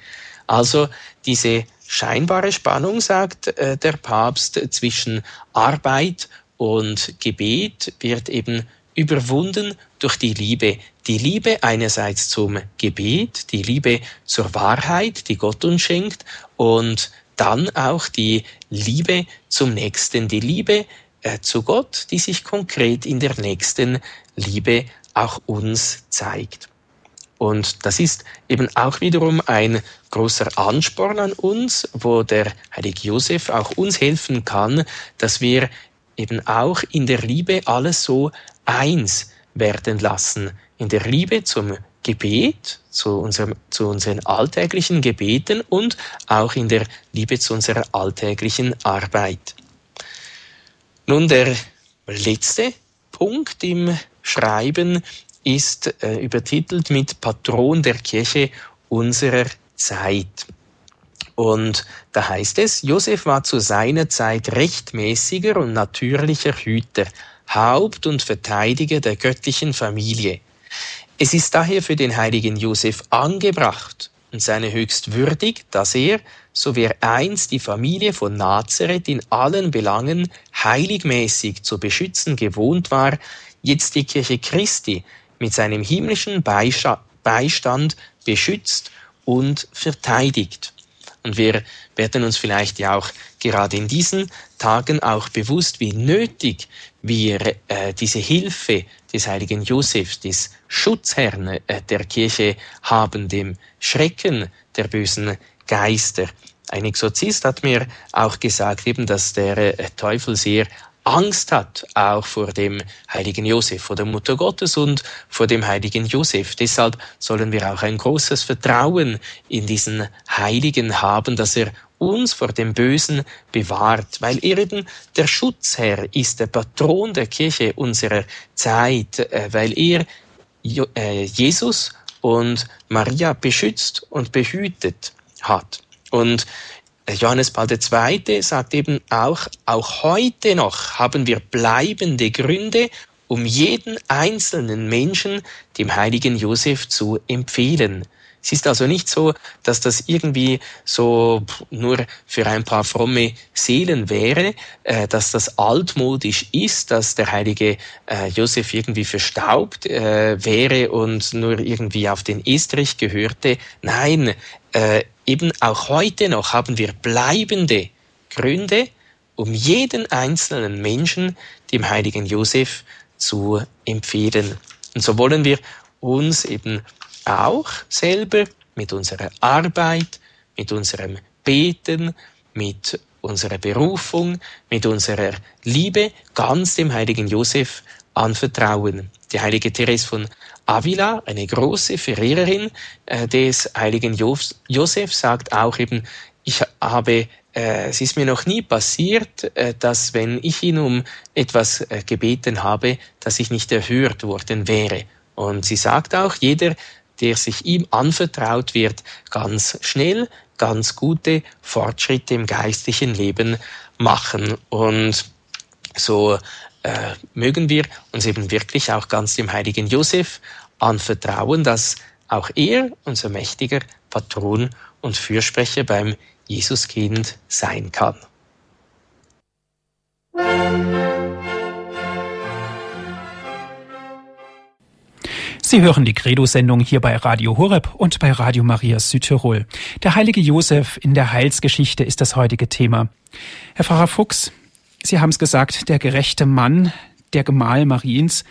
Also diese scheinbare Spannung, sagt äh, der Papst, zwischen Arbeit und Gebet wird eben überwunden durch die Liebe. Die Liebe einerseits zum Gebet, die Liebe zur Wahrheit, die Gott uns schenkt und dann auch die Liebe zum Nächsten, die Liebe äh, zu Gott, die sich konkret in der nächsten Liebe auch uns zeigt. Und das ist eben auch wiederum ein großer Ansporn an uns, wo der heilige Josef auch uns helfen kann, dass wir eben auch in der Liebe alles so eins werden lassen. In der Liebe zum Gebet, zu, unserem, zu unseren alltäglichen Gebeten und auch in der Liebe zu unserer alltäglichen Arbeit. Nun der letzte Punkt im Schreiben ist äh, übertitelt mit Patron der Kirche unserer Zeit. Und da heißt es, Josef war zu seiner Zeit rechtmäßiger und natürlicher Hüter, Haupt und Verteidiger der göttlichen Familie. Es ist daher für den heiligen Josef angebracht und seine höchst würdig, dass er, so wie er einst die Familie von Nazareth in allen Belangen heiligmäßig zu beschützen gewohnt war, jetzt die Kirche Christi mit seinem himmlischen Beistand beschützt und verteidigt. Und wir werden uns vielleicht ja auch gerade in diesen Tagen auch bewusst, wie nötig wir äh, diese Hilfe des heiligen Josefs, des Schutzherrn äh, der Kirche haben, dem Schrecken der bösen Geister. Ein Exorzist hat mir auch gesagt, eben, dass der äh, Teufel sehr Angst hat, auch vor dem heiligen Josef, vor der Mutter Gottes und vor dem heiligen Josef. Deshalb sollen wir auch ein großes Vertrauen in diesen Heiligen haben, dass er uns vor dem Bösen bewahrt, weil er eben der Schutzherr ist, der Patron der Kirche unserer Zeit, äh, weil er äh, Jesus und Maria beschützt und behütet hat. Und Johannes Paul II. sagt eben auch, auch heute noch haben wir bleibende Gründe, um jeden einzelnen Menschen dem heiligen Josef zu empfehlen. Es ist also nicht so, dass das irgendwie so nur für ein paar fromme Seelen wäre, äh, dass das altmodisch ist, dass der heilige äh, Josef irgendwie verstaubt äh, wäre und nur irgendwie auf den Estrich gehörte. Nein, äh, eben auch heute noch haben wir bleibende Gründe, um jeden einzelnen Menschen dem heiligen Josef zu empfehlen. Und so wollen wir uns eben auch selber mit unserer Arbeit, mit unserem Beten, mit unserer Berufung, mit unserer Liebe ganz dem heiligen Josef anvertrauen. Die heilige Therese von Avila, eine große Verehrerin äh, des heiligen Josef, sagt auch eben, ich habe, äh, es ist mir noch nie passiert, äh, dass wenn ich ihn um etwas gebeten habe, dass ich nicht erhört worden wäre. Und sie sagt auch, jeder, der sich ihm anvertraut wird, ganz schnell, ganz gute Fortschritte im geistlichen Leben machen. Und so äh, mögen wir uns eben wirklich auch ganz dem heiligen Josef anvertrauen, dass auch er unser mächtiger Patron und Fürsprecher beim Jesuskind sein kann. Sie hören die Credo-Sendung hier bei Radio Horeb und bei Radio Maria Südtirol. Der heilige Josef in der Heilsgeschichte ist das heutige Thema. Herr Pfarrer Fuchs, Sie haben es gesagt, der gerechte Mann, der Gemahl Mariens,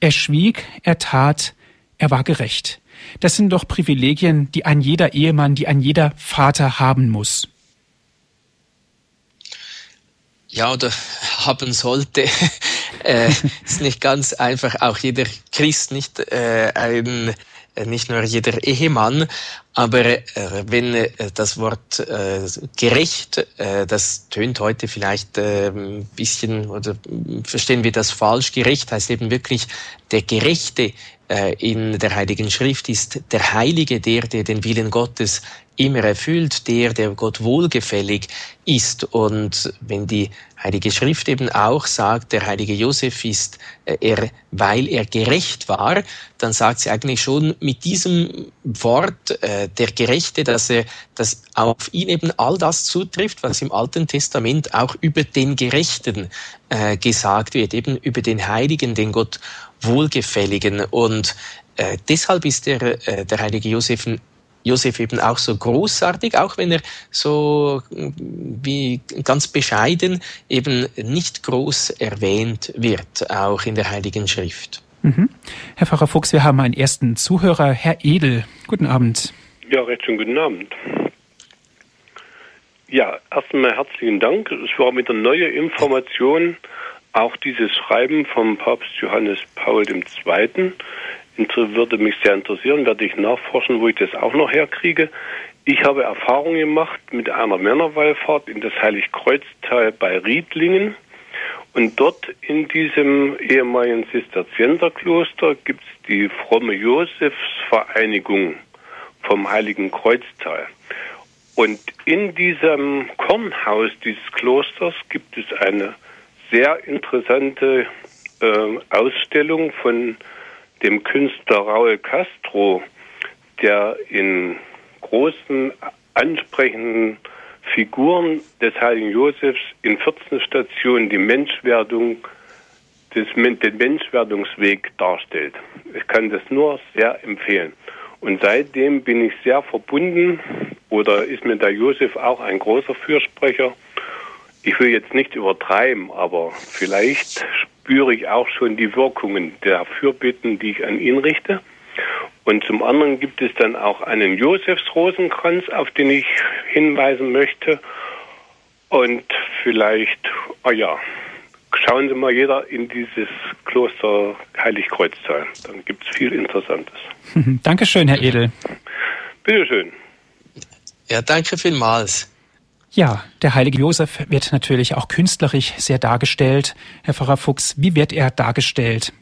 er schwieg, er tat, er war gerecht. Das sind doch Privilegien, die ein jeder Ehemann, die ein jeder Vater haben muss. Ja, oder haben sollte. Äh, ist nicht ganz einfach. Auch jeder Christ nicht äh, ein äh, nicht nur jeder Ehemann, aber äh, wenn äh, das Wort äh, gerecht, äh, das tönt heute vielleicht äh, ein bisschen, oder verstehen wir das falsch, gerecht heißt eben wirklich der Gerechte äh, in der Heiligen Schrift ist der Heilige, der, der den Willen Gottes immer erfüllt, der, der Gott wohlgefällig ist. Und wenn die Heilige Schrift eben auch sagt, der heilige Josef ist äh, er, weil er gerecht war, dann sagt sie eigentlich schon mit diesem Wort äh, der Gerechte, dass er, dass auf ihn eben all das zutrifft, was im Alten Testament auch über den Gerechten äh, gesagt wird, eben über den Heiligen, den Gott wohlgefälligen. Und äh, deshalb ist der, äh, der heilige Josef Josef eben auch so großartig, auch wenn er so mm, wie ganz bescheiden eben nicht groß erwähnt wird, auch in der Heiligen Schrift. Mhm. Herr Pfarrer Fuchs, wir haben einen ersten Zuhörer, Herr Edel. Guten Abend. Ja, recht schön guten Abend. Ja, erstmal herzlichen Dank. Es war mit der neuen Information auch dieses Schreiben vom Papst Johannes Paul II. Würde mich sehr interessieren, werde ich nachforschen, wo ich das auch noch herkriege. Ich habe Erfahrung gemacht mit einer Männerwallfahrt in das Heiligkreuztal bei Riedlingen. Und dort in diesem ehemaligen Zisterzienserkloster gibt es die fromme Josefsvereinigung vom Heiligen Kreuztal. Und in diesem Kornhaus dieses Klosters gibt es eine sehr interessante äh, Ausstellung von dem Künstler Raul Castro, der in großen, ansprechenden Figuren des heiligen Josefs in 14 Stationen die Menschwerdung, des, den Menschwerdungsweg darstellt. Ich kann das nur sehr empfehlen. Und seitdem bin ich sehr verbunden oder ist mir der Josef auch ein großer Fürsprecher. Ich will jetzt nicht übertreiben, aber vielleicht spüre ich auch schon die Wirkungen der Fürbitten, die ich an ihn richte. Und zum anderen gibt es dann auch einen Josefsrosenkranz, auf den ich hinweisen möchte. Und vielleicht, ah ja, schauen Sie mal jeder in dieses Kloster Heiligkreuztal. Dann gibt es viel Interessantes. Dankeschön, Herr Edel. Bitteschön. Ja, danke vielmals. Ja, der heilige Josef wird natürlich auch künstlerisch sehr dargestellt. Herr Pfarrer Fuchs, wie wird er dargestellt?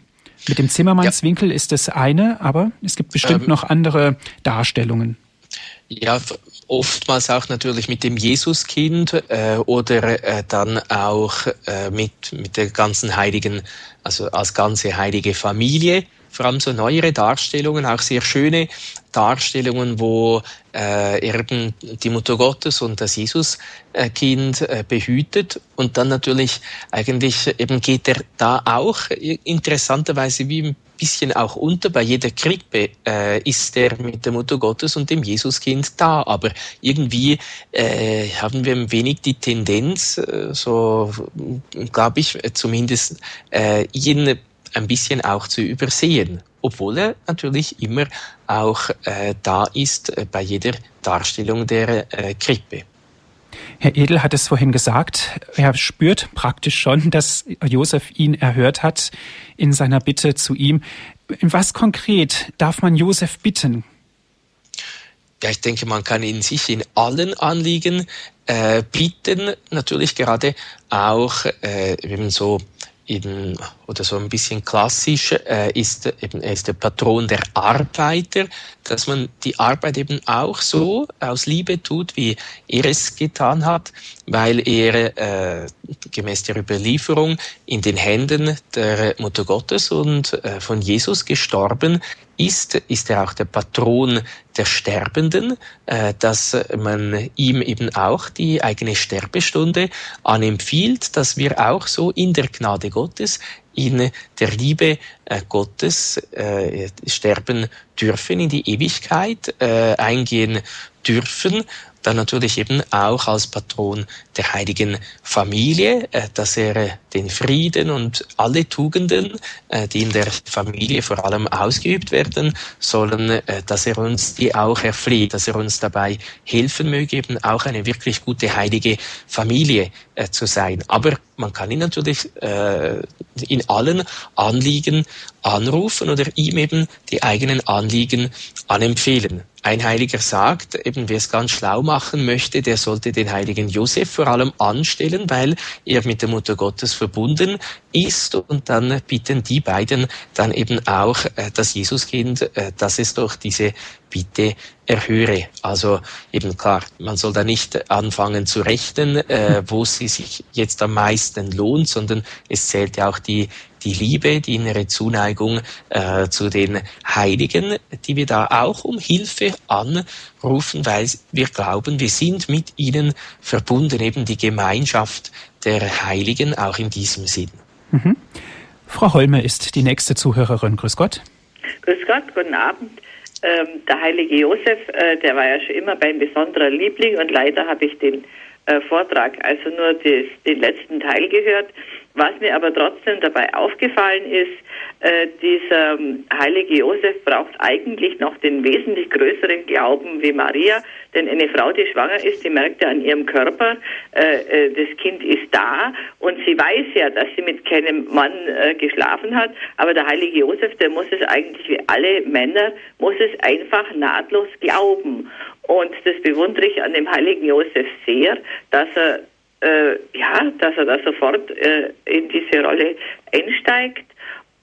Mit dem Zimmermannswinkel ja. ist das eine, aber es gibt bestimmt ähm, noch andere Darstellungen. Ja, oftmals auch natürlich mit dem Jesuskind äh, oder äh, dann auch äh, mit, mit der ganzen heiligen, also als ganze heilige Familie vor allem so neuere Darstellungen, auch sehr schöne Darstellungen, wo äh, eben die Mutter Gottes und das Jesuskind äh, behütet. Und dann natürlich eigentlich eben geht er da auch interessanterweise wie ein bisschen auch unter. Bei jeder Krippe äh, ist er mit der Mutter Gottes und dem Jesuskind da. Aber irgendwie äh, haben wir ein wenig die Tendenz, äh, so glaube ich zumindest, äh, ihn ein bisschen auch zu übersehen, obwohl er natürlich immer auch äh, da ist äh, bei jeder Darstellung der äh, Krippe. Herr Edel hat es vorhin gesagt, er spürt praktisch schon, dass Josef ihn erhört hat in seiner Bitte zu ihm. Was konkret darf man Josef bitten? Ja, ich denke, man kann ihn sich in allen Anliegen äh, bitten, natürlich gerade auch äh, eben so eben oder so ein bisschen klassisch äh, ist eben er ist der Patron der Arbeiter, dass man die Arbeit eben auch so aus Liebe tut, wie er es getan hat, weil er äh, gemäß der Überlieferung in den Händen der Mutter Gottes und äh, von Jesus gestorben ist, ist er auch der Patron der Sterbenden, äh, dass man ihm eben auch die eigene Sterbestunde anempfiehlt, dass wir auch so in der Gnade Gottes in der Liebe äh, Gottes äh, sterben dürfen, in die Ewigkeit äh, eingehen dürfen. Dann natürlich eben auch als Patron der heiligen Familie, dass er den Frieden und alle Tugenden, äh, die in der Familie vor allem ausgeübt werden sollen, äh, dass er uns die auch erfleht, dass er uns dabei helfen möge, eben auch eine wirklich gute heilige Familie zu sein. Aber man kann ihn natürlich in allen Anliegen anrufen oder ihm eben die eigenen Anliegen anempfehlen. Ein Heiliger sagt, eben wer es ganz schlau machen möchte, der sollte den heiligen Josef vor allem anstellen, weil er mit der Mutter Gottes verbunden ist und dann bitten die beiden dann eben auch äh, das Jesuskind, äh, dass es doch diese Bitte erhöre. Also eben klar, man soll da nicht anfangen zu rechnen, äh, wo sie sich jetzt am meisten lohnt, sondern es zählt ja auch die die Liebe, die innere Zuneigung äh, zu den Heiligen, die wir da auch um Hilfe anrufen, weil wir glauben, wir sind mit ihnen verbunden, eben die Gemeinschaft der Heiligen auch in diesem Sinn. Mhm. Frau Holme ist die nächste Zuhörerin. Grüß Gott. Grüß Gott, guten Abend. Ähm, der heilige Josef, äh, der war ja schon immer mein besonderer Liebling und leider habe ich den äh, Vortrag, also nur des, den letzten Teil gehört, was mir aber trotzdem dabei aufgefallen ist, äh, dieser ähm, heilige Josef braucht eigentlich noch den wesentlich größeren Glauben wie Maria, denn eine Frau, die schwanger ist, die merkt ja an ihrem Körper, äh, äh, das Kind ist da und sie weiß ja, dass sie mit keinem Mann äh, geschlafen hat, aber der heilige Josef, der muss es eigentlich wie alle Männer, muss es einfach nahtlos glauben. Und das bewundere ich an dem heiligen Josef sehr, dass er äh, ja, dass er da sofort äh, in diese Rolle einsteigt.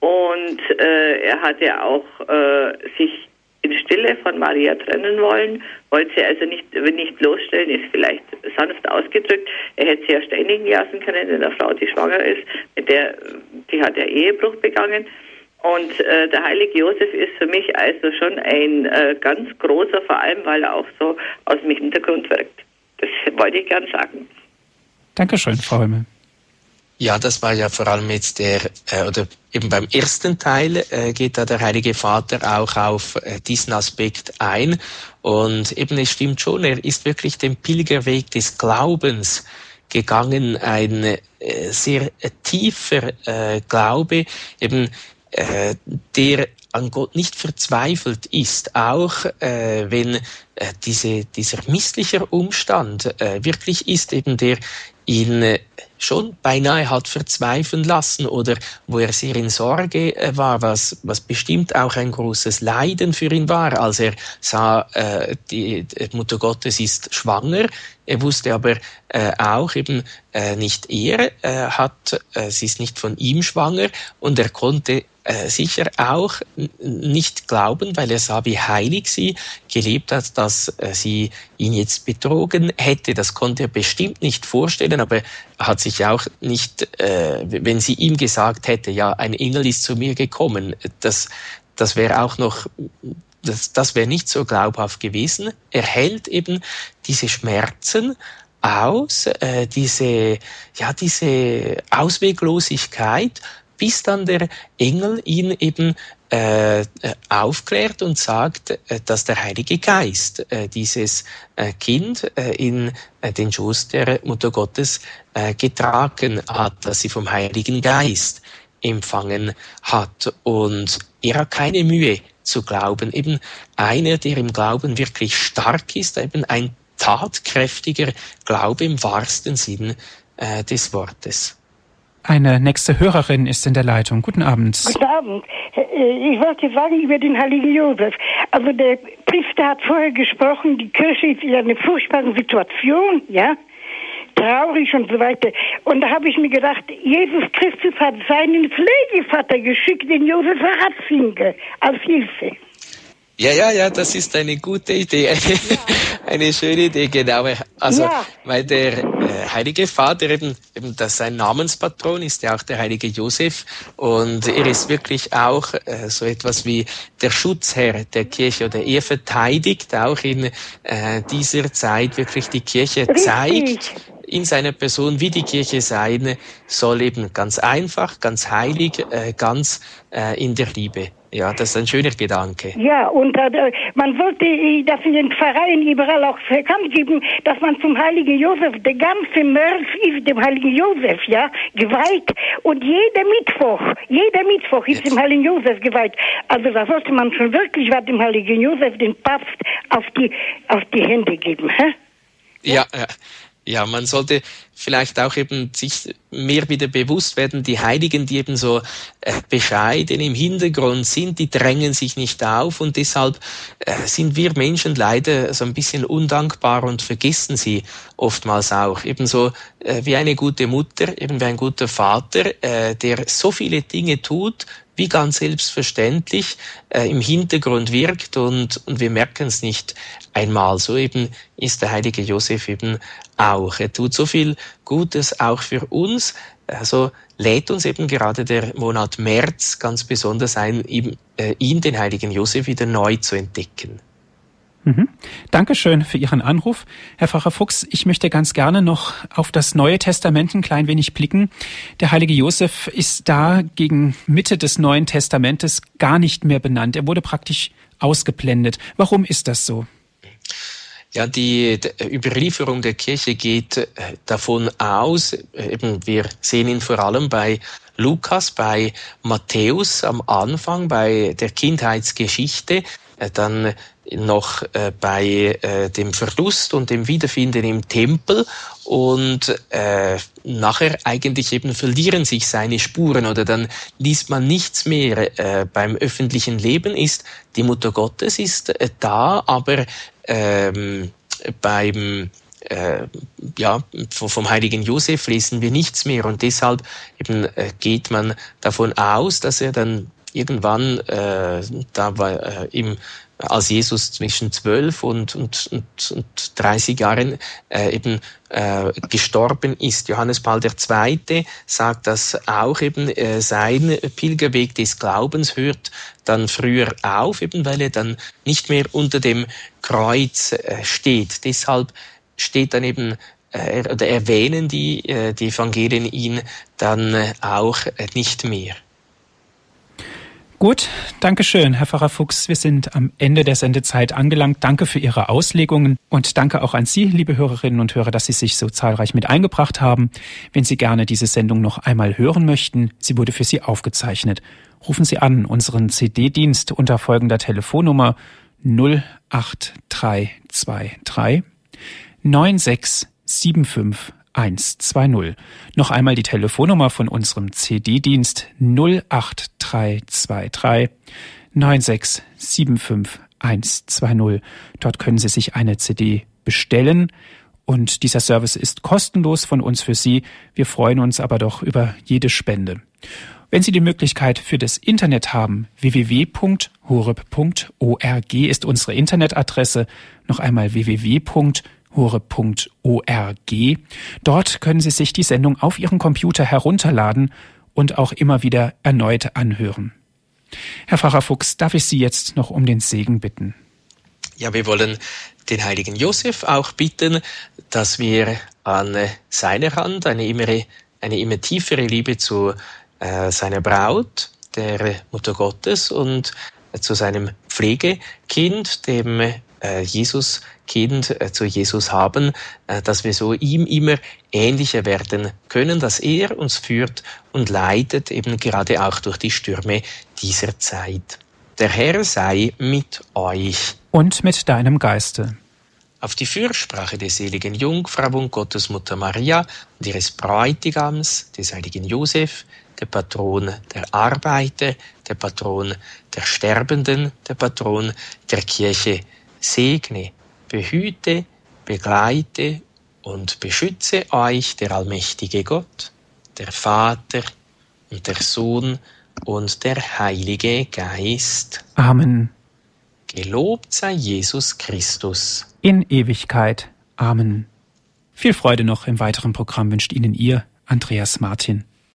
Und äh, er hat ja auch äh, sich in Stille von Maria trennen wollen, wollte sie also nicht, nicht bloßstellen, ist vielleicht sanft ausgedrückt. Er hätte sie ja steinigen lassen können, denn eine Frau, die schwanger ist, mit der, die hat ja Ehebruch begangen. Und äh, der heilige Josef ist für mich also schon ein äh, ganz großer, vor allem weil er auch so aus dem Hintergrund wirkt. Das wollte ich gern sagen. Dankeschön, Frau Himmel. Ja, das war ja vor allem jetzt der, äh, oder eben beim ersten Teil äh, geht da der Heilige Vater auch auf äh, diesen Aspekt ein. Und eben es stimmt schon, er ist wirklich den Pilgerweg des Glaubens gegangen, ein äh, sehr äh, tiefer äh, Glaube, eben äh, der an Gott nicht verzweifelt ist, auch äh, wenn äh, diese, dieser missliche Umstand äh, wirklich ist, eben der ihn äh, schon beinahe hat verzweifeln lassen oder wo er sehr in Sorge äh, war, was, was bestimmt auch ein großes Leiden für ihn war, als er sah, äh, die, die Mutter Gottes ist schwanger. Er wusste aber äh, auch eben äh, nicht er äh, hat, äh, sie ist nicht von ihm schwanger und er konnte äh, sicher auch nicht glauben, weil er sah, wie heilig sie gelebt hat, dass äh, sie ihn jetzt betrogen hätte. Das konnte er bestimmt nicht vorstellen, aber er hat sich auch nicht, äh, wenn sie ihm gesagt hätte, ja, ein Engel ist zu mir gekommen, das, das wäre auch noch das, das wäre nicht so glaubhaft gewesen. Er hält eben diese Schmerzen aus, äh, diese, ja, diese Ausweglosigkeit bis dann der Engel ihn eben äh, aufklärt und sagt, äh, dass der Heilige Geist äh, dieses äh, Kind äh, in äh, den Schoß der Mutter Gottes getragen hat, dass sie vom Heiligen Geist empfangen hat. Und er hat keine Mühe zu glauben. Eben einer, der im Glauben wirklich stark ist, eben ein tatkräftiger Glaube im wahrsten Sinn des Wortes. Eine nächste Hörerin ist in der Leitung. Guten Abend. Guten Abend. Äh, ich wollte sagen über den heiligen Josef. Also der Priester hat vorher gesprochen, die Kirche ist in einer furchtbaren Situation, ja, traurig und so weiter. Und da habe ich mir gedacht, Jesus Christus hat seinen Pflegevater geschickt, den Josef Ratzinger, als Hilfe. Ja, ja, ja, das ist eine gute Idee, eine, ja. eine schöne Idee, genau. Also, ja. weil der äh, Heilige Vater eben, eben das sein Namenspatron ist ja auch der Heilige Josef und er ist wirklich auch äh, so etwas wie der Schutzherr der Kirche oder er verteidigt auch in äh, dieser Zeit wirklich die Kirche, Richtig. zeigt in seiner Person, wie die Kirche sein soll, eben ganz einfach, ganz heilig, äh, ganz äh, in der Liebe. Ja, das ist ein schöner Gedanke. Ja, und äh, man sollte das in den Pfarreien überall auch bekannt geben, dass man zum heiligen Josef, der ganze Mörf ist dem heiligen Josef, ja, geweiht. Und jeder Mittwoch, jeder Mittwoch ist dem heiligen Josef geweiht. Also da sollte man schon wirklich was dem heiligen Josef, den Papst, auf die, auf die Hände geben. Hä? Ja, ja. Ja, man sollte vielleicht auch eben sich mehr wieder bewusst werden, die Heiligen, die eben so äh, bescheiden im Hintergrund sind, die drängen sich nicht auf und deshalb äh, sind wir Menschen leider so ein bisschen undankbar und vergessen sie oftmals auch. Ebenso äh, wie eine gute Mutter, eben wie ein guter Vater, äh, der so viele Dinge tut, wie ganz selbstverständlich äh, im Hintergrund wirkt und, und wir merken es nicht einmal. So eben ist der heilige Josef eben auch. Er tut so viel Gutes auch für uns. Also lädt uns eben gerade der Monat März ganz besonders ein, ihm, äh, ihn, den heiligen Josef, wieder neu zu entdecken. Mhm. Dankeschön für Ihren Anruf. Herr Pfarrer Fuchs, ich möchte ganz gerne noch auf das Neue Testament ein klein wenig blicken. Der heilige Josef ist da gegen Mitte des Neuen Testamentes gar nicht mehr benannt. Er wurde praktisch ausgeblendet. Warum ist das so? Ja, die, Überlieferung der Kirche geht äh, davon aus, äh, eben wir sehen ihn vor allem bei Lukas, bei Matthäus am Anfang, bei der Kindheitsgeschichte, äh, dann noch äh, bei äh, dem Verlust und dem Wiederfinden im Tempel und äh, nachher eigentlich eben verlieren sich seine Spuren oder dann liest man nichts mehr äh, beim öffentlichen Leben ist. Die Mutter Gottes ist äh, da aber ähm, beim äh, ja, vom heiligen Josef lesen wir nichts mehr und deshalb eben äh, geht man davon aus, dass er dann irgendwann äh, da war äh, im als Jesus zwischen zwölf und, und, und, und 30 Jahren äh, eben äh, gestorben ist. Johannes Paul II. sagt, dass auch eben äh, sein Pilgerweg des Glaubens hört dann früher auf, eben weil er dann nicht mehr unter dem Kreuz äh, steht. Deshalb steht dann eben äh, oder erwähnen die, äh, die Evangelien ihn dann äh, auch äh, nicht mehr. Gut, danke schön, Herr Pfarrer Fuchs. Wir sind am Ende der Sendezeit angelangt. Danke für Ihre Auslegungen und danke auch an Sie, liebe Hörerinnen und Hörer, dass Sie sich so zahlreich mit eingebracht haben. Wenn Sie gerne diese Sendung noch einmal hören möchten, sie wurde für Sie aufgezeichnet. Rufen Sie an unseren CD-Dienst unter folgender Telefonnummer 08323 9675 120. Noch einmal die Telefonnummer von unserem CD-Dienst 08323 9675 120. Dort können Sie sich eine CD bestellen und dieser Service ist kostenlos von uns für Sie. Wir freuen uns aber doch über jede Spende. Wenn Sie die Möglichkeit für das Internet haben, www.horeb.org ist unsere Internetadresse. Noch einmal www.horeb.org hore.org. Dort können Sie sich die Sendung auf Ihren Computer herunterladen und auch immer wieder erneut anhören. Herr Pfarrer Fuchs, darf ich Sie jetzt noch um den Segen bitten? Ja, wir wollen den heiligen Josef auch bitten, dass wir an seiner Hand eine immer, eine immer tiefere Liebe zu äh, seiner Braut, der Mutter Gottes und zu seinem Pflegekind, dem Jesus Kind äh, zu Jesus haben, äh, dass wir so ihm immer ähnlicher werden können, dass er uns führt und leitet, eben gerade auch durch die Stürme dieser Zeit. Der Herr sei mit euch. Und mit deinem Geiste. Auf die Fürsprache der seligen Jungfrau und Gottesmutter Maria und ihres Bräutigams, des heiligen Josef, der Patron der Arbeiter, der Patron der Sterbenden, der Patron der Kirche, segne behüte, begleite und beschütze euch der allmächtige Gott, der Vater und der Sohn und der Heilige Geist. Amen. Gelobt sei Jesus Christus. In Ewigkeit. Amen. Viel Freude noch im weiteren Programm wünscht Ihnen Ihr Andreas Martin.